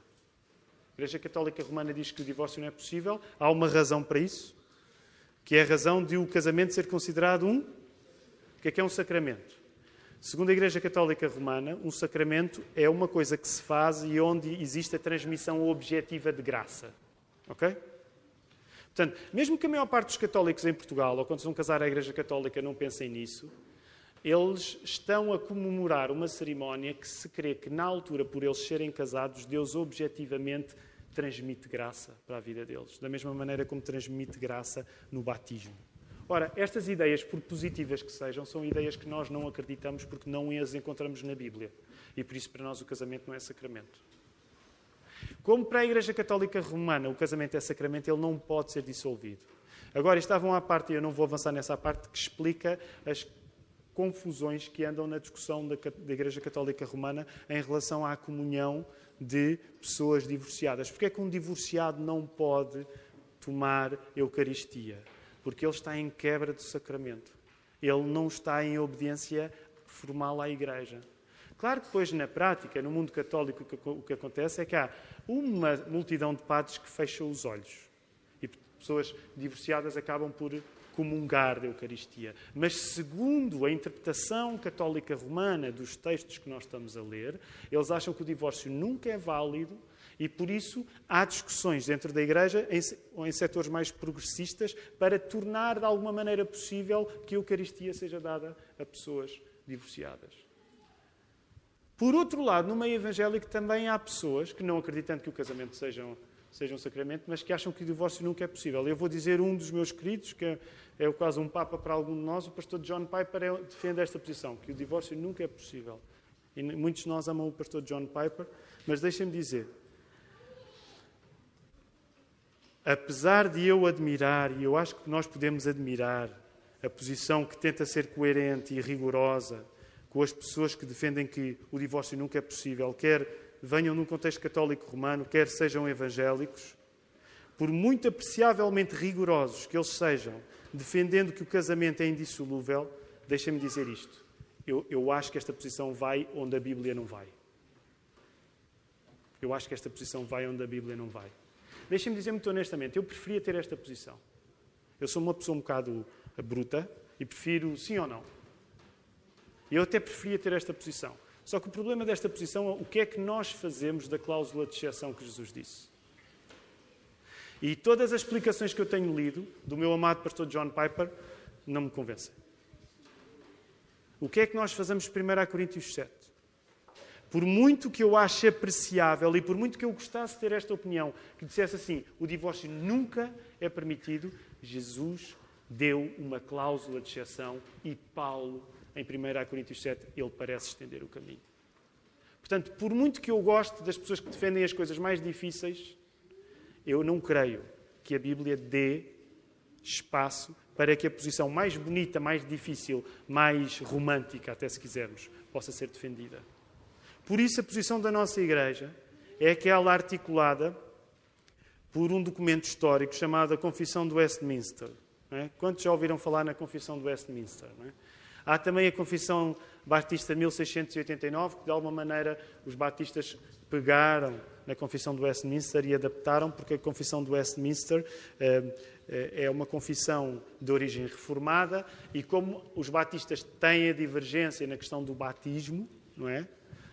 Igreja Católica Romana diz que o divórcio não é possível. Há uma razão para isso, que é a razão de o casamento ser considerado um. O que é que é um sacramento? Segundo a Igreja Católica Romana, um sacramento é uma coisa que se faz e onde existe a transmissão objetiva de graça. Ok? Portanto, mesmo que a maior parte dos católicos em Portugal, ou quando se vão casar à Igreja Católica, não pensem nisso, eles estão a comemorar uma cerimónia que se crê que, na altura, por eles serem casados, Deus objetivamente transmite graça para a vida deles, da mesma maneira como transmite graça no batismo. Ora, estas ideias, por positivas que sejam, são ideias que nós não acreditamos porque não as encontramos na Bíblia. E por isso, para nós, o casamento não é sacramento. Como para a Igreja Católica Romana o casamento é sacramento, ele não pode ser dissolvido. Agora, estavam à parte, e eu não vou avançar nessa parte, que explica as confusões que andam na discussão da, da Igreja Católica Romana em relação à comunhão de pessoas divorciadas. Porque é que um divorciado não pode tomar Eucaristia? porque ele está em quebra do sacramento. Ele não está em obediência formal à Igreja. Claro que depois, na prática, no mundo católico, o que acontece é que há uma multidão de padres que fecham os olhos. E pessoas divorciadas acabam por comungar da Eucaristia. Mas, segundo a interpretação católica romana dos textos que nós estamos a ler, eles acham que o divórcio nunca é válido e por isso há discussões dentro da Igreja, ou em setores mais progressistas, para tornar de alguma maneira possível que a Eucaristia seja dada a pessoas divorciadas. Por outro lado, no meio evangélico também há pessoas que não acreditam que o casamento seja, seja um sacramento, mas que acham que o divórcio nunca é possível. Eu vou dizer um dos meus queridos, que é, é quase um papa para algum de nós, o pastor John Piper é, defende esta posição, que o divórcio nunca é possível. E muitos de nós amam o pastor John Piper, mas deixem-me dizer, apesar de eu admirar, e eu acho que nós podemos admirar, a posição que tenta ser coerente e rigorosa com as pessoas que defendem que o divórcio nunca é possível, quer venham num contexto católico romano, quer sejam evangélicos, por muito apreciavelmente rigorosos que eles sejam, defendendo que o casamento é indissolúvel, deixem-me dizer isto. Eu, eu acho que esta posição vai onde a Bíblia não vai. Eu acho que esta posição vai onde a Bíblia não vai. Deixem-me dizer muito honestamente, eu preferia ter esta posição. Eu sou uma pessoa um bocado bruta e prefiro sim ou não. Eu até preferia ter esta posição. Só que o problema desta posição é o que é que nós fazemos da cláusula de exceção que Jesus disse. E todas as explicações que eu tenho lido do meu amado pastor John Piper não me convencem. O que é que nós fazemos primeiro a Coríntios 7? por muito que eu ache apreciável e por muito que eu gostasse de ter esta opinião, que dissesse assim: o divórcio nunca é permitido, Jesus deu uma cláusula de exceção e Paulo, em 1 Coríntios 7, ele parece estender o caminho. Portanto, por muito que eu goste das pessoas que defendem as coisas mais difíceis, eu não creio que a Bíblia dê espaço para que a posição mais bonita, mais difícil, mais romântica, até se quisermos, possa ser defendida. Por isso, a posição da nossa Igreja é aquela articulada por um documento histórico chamado a Confissão de Westminster. É? Quantos já ouviram falar na Confissão de Westminster? É? Há também a Confissão Batista de 1689, que de alguma maneira os batistas pegaram na Confissão de Westminster e adaptaram, porque a Confissão de Westminster eh, eh, é uma confissão de origem reformada e como os batistas têm a divergência na questão do batismo, não é?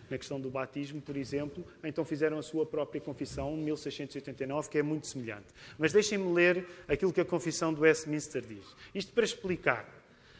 Na questão do batismo, por exemplo, então fizeram a sua própria confissão, 1689, que é muito semelhante. Mas deixem-me ler aquilo que a confissão do Westminster diz. Isto para explicar.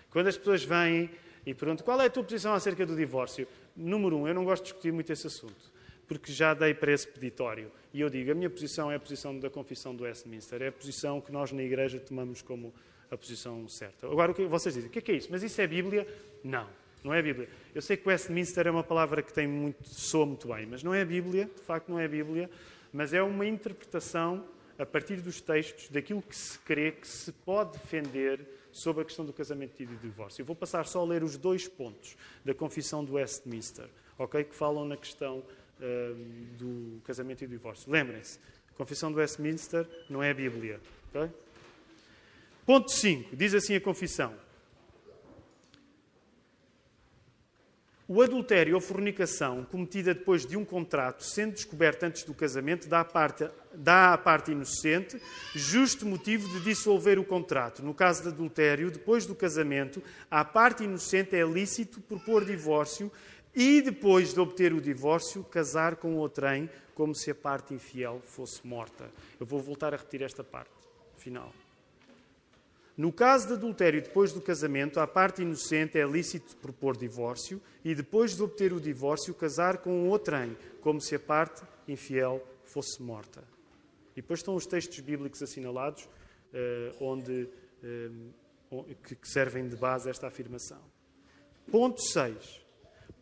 Quando as pessoas vêm e perguntam qual é a tua posição acerca do divórcio, número um, eu não gosto de discutir muito esse assunto porque já dei para esse peditório. E eu digo, a minha posição é a posição da Confissão do Westminster, é a posição que nós na Igreja tomamos como a posição certa. Agora, vocês dizem, o que é, que é isso? Mas isso é Bíblia? Não, não é Bíblia. Eu sei que Westminster é uma palavra que tem muito, soa muito bem, mas não é Bíblia, de facto não é Bíblia, mas é uma interpretação a partir dos textos daquilo que se crê que se pode defender sobre a questão do casamento e do divórcio. Eu vou passar só a ler os dois pontos da Confissão do Westminster, ok? Que falam na questão do casamento e do divórcio. Lembrem-se, a Confissão do Westminster não é a Bíblia. Ponto 5, diz assim a Confissão. O adultério ou fornicação cometida depois de um contrato, sendo descoberto antes do casamento, dá à, parte, dá à parte inocente justo motivo de dissolver o contrato. No caso de adultério, depois do casamento, à parte inocente é lícito propor divórcio e depois de obter o divórcio, casar com outrem, como se a parte infiel fosse morta. Eu vou voltar a repetir esta parte final. No caso de adultério depois do casamento, a parte inocente é lícito propor divórcio e depois de obter o divórcio, casar com outrem, como se a parte infiel fosse morta. E depois estão os textos bíblicos assinalados, uh, onde, uh, que servem de base a esta afirmação. Ponto 6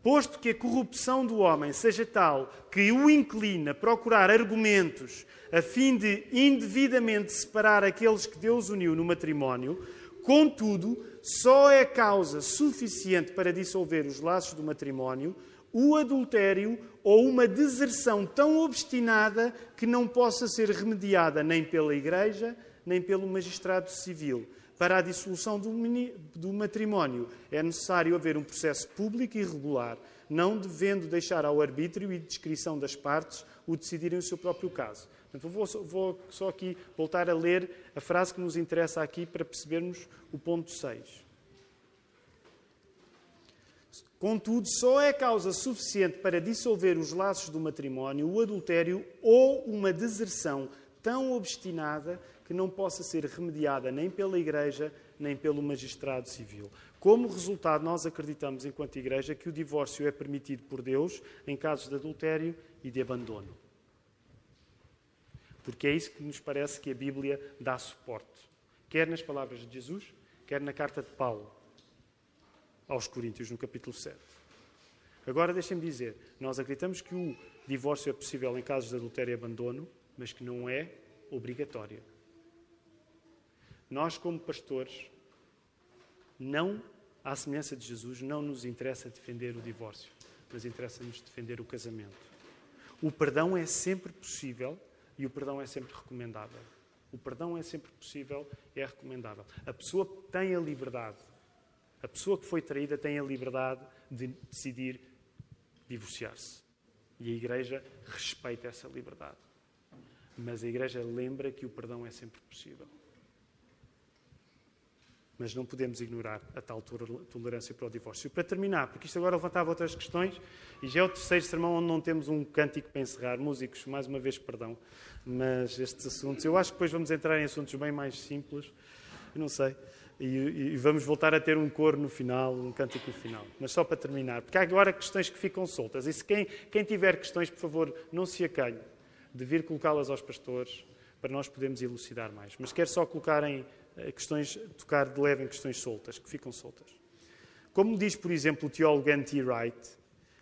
posto que a corrupção do homem seja tal que o inclina a procurar argumentos a fim de indevidamente separar aqueles que Deus uniu no matrimónio, contudo, só é causa suficiente para dissolver os laços do matrimónio o adultério ou uma deserção tão obstinada que não possa ser remediada nem pela Igreja, nem pelo magistrado civil. Para a dissolução do matrimónio é necessário haver um processo público e regular, não devendo deixar ao arbítrio e descrição das partes o decidirem o seu próprio caso. Portanto, vou, vou só aqui voltar a ler a frase que nos interessa aqui para percebermos o ponto 6. Contudo, só é causa suficiente para dissolver os laços do matrimónio o adultério ou uma deserção tão obstinada que não possa ser remediada nem pela Igreja, nem pelo magistrado civil. Como resultado, nós acreditamos, enquanto Igreja, que o divórcio é permitido por Deus em casos de adultério e de abandono. Porque é isso que nos parece que a Bíblia dá suporte. Quer nas palavras de Jesus, quer na carta de Paulo aos Coríntios, no capítulo 7. Agora, deixem-me dizer, nós acreditamos que o divórcio é possível em casos de adultério e abandono, mas que não é obrigatório. Nós, como pastores, não, à semelhança de Jesus, não nos interessa defender o divórcio, mas interessa-nos defender o casamento. O perdão é sempre possível e o perdão é sempre recomendável. O perdão é sempre possível e é recomendável. A pessoa tem a liberdade, a pessoa que foi traída tem a liberdade de decidir divorciar-se. E a Igreja respeita essa liberdade. Mas a Igreja lembra que o perdão é sempre possível. Mas não podemos ignorar a tal tolerância para o divórcio. Para terminar, porque isto agora levantava outras questões, e já é o terceiro sermão onde não temos um cântico para encerrar. Músicos, mais uma vez, perdão, mas estes assuntos, eu acho que depois vamos entrar em assuntos bem mais simples, eu não sei, e, e vamos voltar a ter um coro no final, um cântico no final. Mas só para terminar, porque há agora questões que ficam soltas, e se quem, quem tiver questões, por favor, não se acanhe de vir colocá-las aos pastores, para nós podermos elucidar mais. Mas quero só colocar em questões, tocar de leve em questões soltas, que ficam soltas. Como diz, por exemplo, o teólogo N.T. Wright,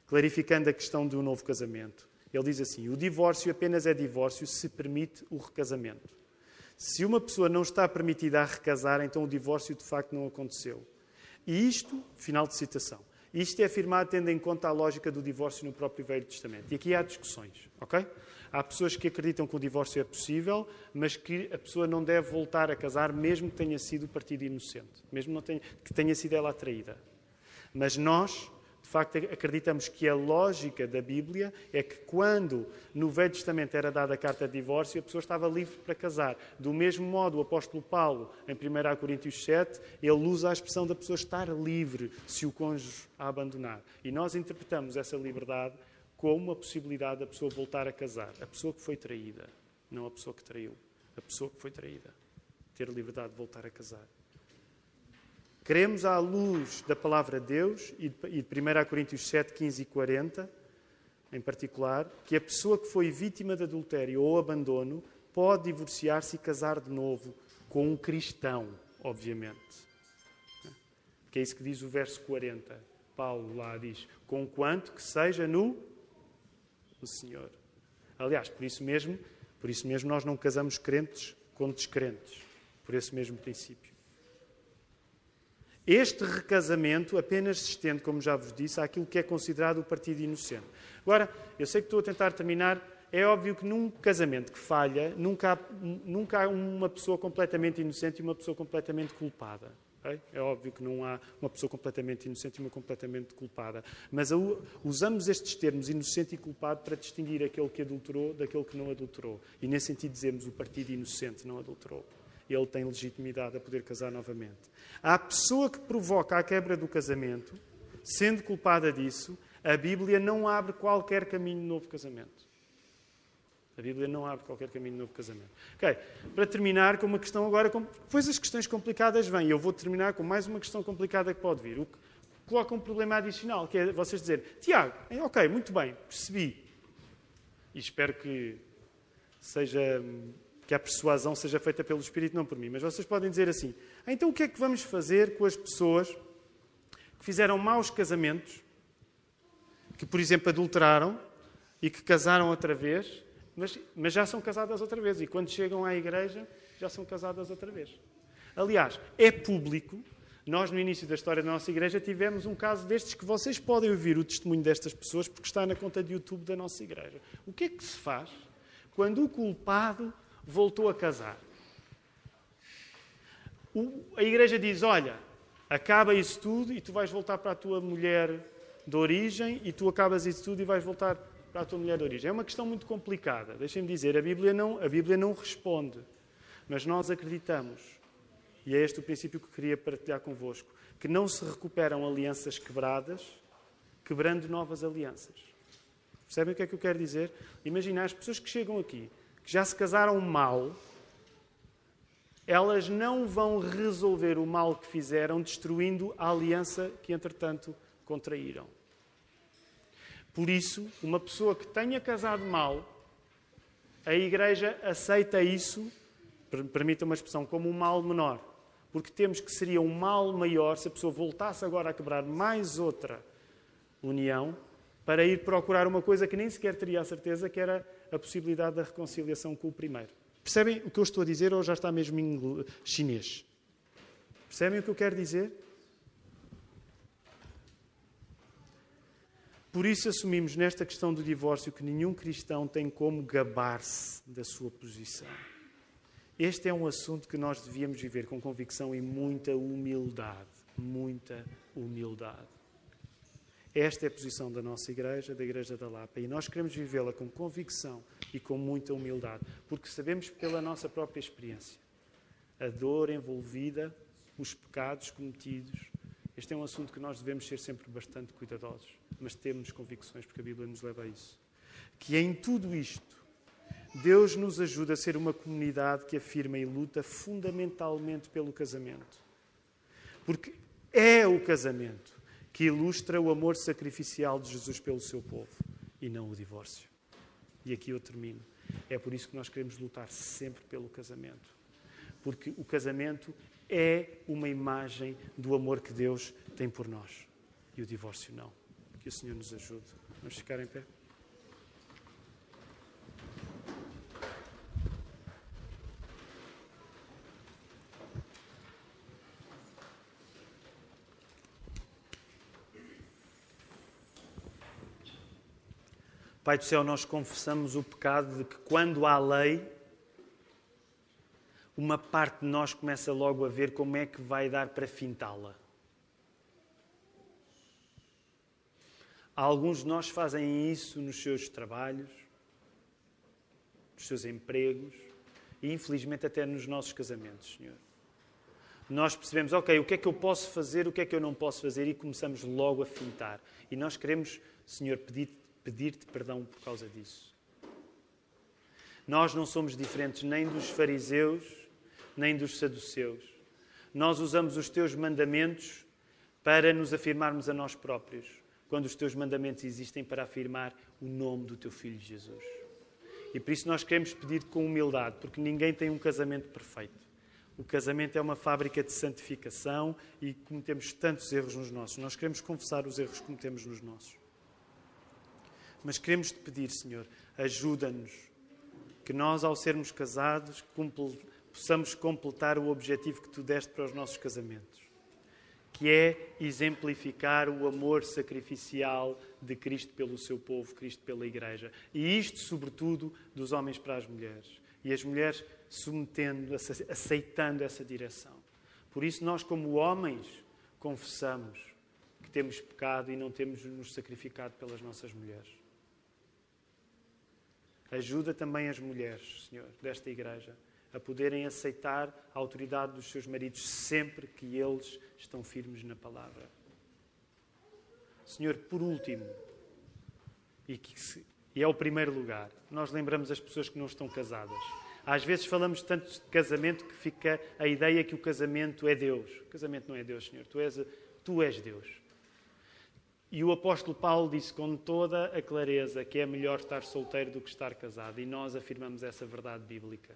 clarificando a questão do novo casamento, Ele diz assim: o divórcio apenas é divórcio se permite o recasamento. Se uma pessoa não está permitida a recasar, então o divórcio de facto não aconteceu. E isto, final de citação, isto é afirmado tendo em conta a lógica do divórcio no próprio Velho Testamento. E aqui há discussões, ok? Há pessoas que acreditam que o divórcio é possível, mas que a pessoa não deve voltar a casar, mesmo que tenha sido partido inocente, mesmo que tenha sido ela atraída. Mas nós facto, acreditamos que a lógica da Bíblia é que quando no Velho Testamento era dada a carta de divórcio, a pessoa estava livre para casar. Do mesmo modo, o apóstolo Paulo, em 1 Coríntios 7, ele usa a expressão da pessoa estar livre se o cônjuge a abandonar. E nós interpretamos essa liberdade como a possibilidade da pessoa voltar a casar. A pessoa que foi traída, não a pessoa que traiu. A pessoa que foi traída. Ter liberdade de voltar a casar. Queremos, à luz da palavra de Deus e de 1 Coríntios 7, 15 e 40, em particular, que a pessoa que foi vítima de adultério ou abandono pode divorciar-se e casar de novo com um cristão, obviamente. Que é isso que diz o verso 40. Paulo lá diz: conquanto que seja no, no Senhor. Aliás, por isso mesmo, por isso mesmo nós não casamos crentes com descrentes, por esse mesmo princípio. Este recasamento apenas se estende, como já vos disse, àquilo que é considerado o partido inocente. Agora, eu sei que estou a tentar terminar. É óbvio que num casamento que falha, nunca há, nunca há uma pessoa completamente inocente e uma pessoa completamente culpada. É óbvio que não há uma pessoa completamente inocente e uma completamente culpada. Mas usamos estes termos, inocente e culpado, para distinguir aquele que adulterou daquele que não adulterou. E, nesse sentido, dizemos o partido inocente não adulterou ele tem legitimidade a poder casar novamente. A pessoa que provoca a quebra do casamento, sendo culpada disso, a Bíblia não abre qualquer caminho de novo casamento. A Bíblia não abre qualquer caminho de novo casamento. Ok, para terminar com uma questão agora, depois as questões complicadas vêm. Eu vou terminar com mais uma questão complicada que pode vir. O que coloca um problema adicional, que é vocês dizerem, Tiago, ok, muito bem, percebi. E espero que seja que a persuasão seja feita pelo Espírito, não por mim. Mas vocês podem dizer assim: ah, então o que é que vamos fazer com as pessoas que fizeram maus casamentos, que, por exemplo, adulteraram e que casaram outra vez, mas, mas já são casadas outra vez e quando chegam à igreja já são casadas outra vez? Aliás, é público. Nós, no início da história da nossa igreja, tivemos um caso destes que vocês podem ouvir o testemunho destas pessoas porque está na conta de YouTube da nossa igreja. O que é que se faz quando o culpado voltou a casar. O, a igreja diz: Olha, acaba isso tudo e tu vais voltar para a tua mulher de origem e tu acabas isso tudo e vais voltar para a tua mulher de origem. É uma questão muito complicada. Deixem-me dizer: a Bíblia, não, a Bíblia não responde, mas nós acreditamos, e é este o princípio que queria partilhar convosco, que não se recuperam alianças quebradas, quebrando novas alianças. Percebem o que é que eu quero dizer? Imagina as pessoas que chegam aqui que já se casaram mal, elas não vão resolver o mal que fizeram destruindo a aliança que, entretanto, contraíram. Por isso, uma pessoa que tenha casado mal, a Igreja aceita isso, permita uma expressão, como um mal menor. Porque temos que seria um mal maior se a pessoa voltasse agora a quebrar mais outra união para ir procurar uma coisa que nem sequer teria a certeza que era a possibilidade da reconciliação com o primeiro. Percebem o que eu estou a dizer ou já está mesmo em chinês? Percebem o que eu quero dizer? Por isso assumimos nesta questão do divórcio que nenhum cristão tem como gabar-se da sua posição. Este é um assunto que nós devíamos viver com convicção e muita humildade. Muita humildade. Esta é a posição da nossa igreja, da Igreja da Lapa, e nós queremos vivê-la com convicção e com muita humildade, porque sabemos pela nossa própria experiência a dor envolvida, os pecados cometidos. Este é um assunto que nós devemos ser sempre bastante cuidadosos, mas temos convicções, porque a Bíblia nos leva a isso. Que em tudo isto, Deus nos ajuda a ser uma comunidade que afirma e luta fundamentalmente pelo casamento. Porque é o casamento que ilustra o amor sacrificial de Jesus pelo seu povo e não o divórcio. E aqui eu termino. É por isso que nós queremos lutar sempre pelo casamento. Porque o casamento é uma imagem do amor que Deus tem por nós. E o divórcio não. Que o Senhor nos ajude. Vamos ficar em pé? Pai do céu, nós confessamos o pecado de que quando há lei, uma parte de nós começa logo a ver como é que vai dar para fintá-la. Alguns de nós fazem isso nos seus trabalhos, nos seus empregos e, infelizmente, até nos nossos casamentos, Senhor. Nós percebemos, ok, o que é que eu posso fazer, o que é que eu não posso fazer, e começamos logo a fintar. E nós queremos, Senhor, pedir-te pedir perdão por causa disso. Nós não somos diferentes nem dos fariseus, nem dos saduceus. Nós usamos os teus mandamentos para nos afirmarmos a nós próprios quando os teus mandamentos existem para afirmar o nome do teu Filho Jesus. E por isso nós queremos pedir com humildade, porque ninguém tem um casamento perfeito. O casamento é uma fábrica de santificação e cometemos tantos erros nos nossos. Nós queremos confessar os erros que cometemos nos nossos. Mas queremos te pedir, Senhor, ajuda-nos, que nós, ao sermos casados, possamos completar o objetivo que tu deste para os nossos casamentos que é exemplificar o amor sacrificial de Cristo pelo seu povo, Cristo pela Igreja. E isto, sobretudo, dos homens para as mulheres. E as mulheres submetendo, aceitando essa direção. Por isso, nós, como homens, confessamos que temos pecado e não temos nos sacrificado pelas nossas mulheres. Ajuda também as mulheres, Senhor, desta Igreja a poderem aceitar a autoridade dos seus maridos sempre que eles estão firmes na palavra. Senhor, por último, e, que se, e é o primeiro lugar, nós lembramos as pessoas que não estão casadas. Às vezes falamos tanto de casamento que fica a ideia que o casamento é Deus. O casamento não é Deus, Senhor. Tu és, tu és Deus. E o apóstolo Paulo disse com toda a clareza que é melhor estar solteiro do que estar casado. E nós afirmamos essa verdade bíblica.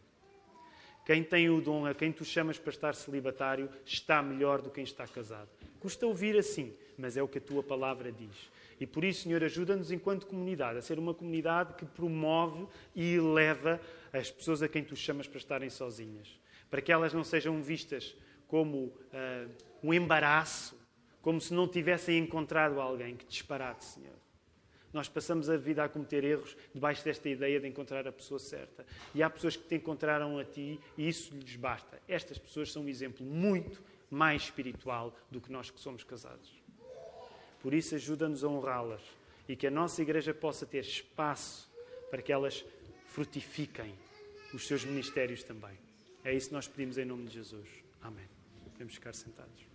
Quem tem o dom, a quem tu chamas para estar celibatário, está melhor do que quem está casado. Custa ouvir assim, mas é o que a tua palavra diz. E por isso, Senhor, ajuda-nos enquanto comunidade a ser uma comunidade que promove e eleva as pessoas a quem tu chamas para estarem sozinhas. Para que elas não sejam vistas como uh, um embaraço, como se não tivessem encontrado alguém. Que disparate, Senhor. Nós passamos a vida a cometer erros debaixo desta ideia de encontrar a pessoa certa. E há pessoas que te encontraram a ti e isso lhes basta. Estas pessoas são um exemplo muito mais espiritual do que nós que somos casados. Por isso, ajuda-nos a honrá-las e que a nossa igreja possa ter espaço para que elas frutifiquem os seus ministérios também. É isso que nós pedimos em nome de Jesus. Amém. Podemos ficar sentados.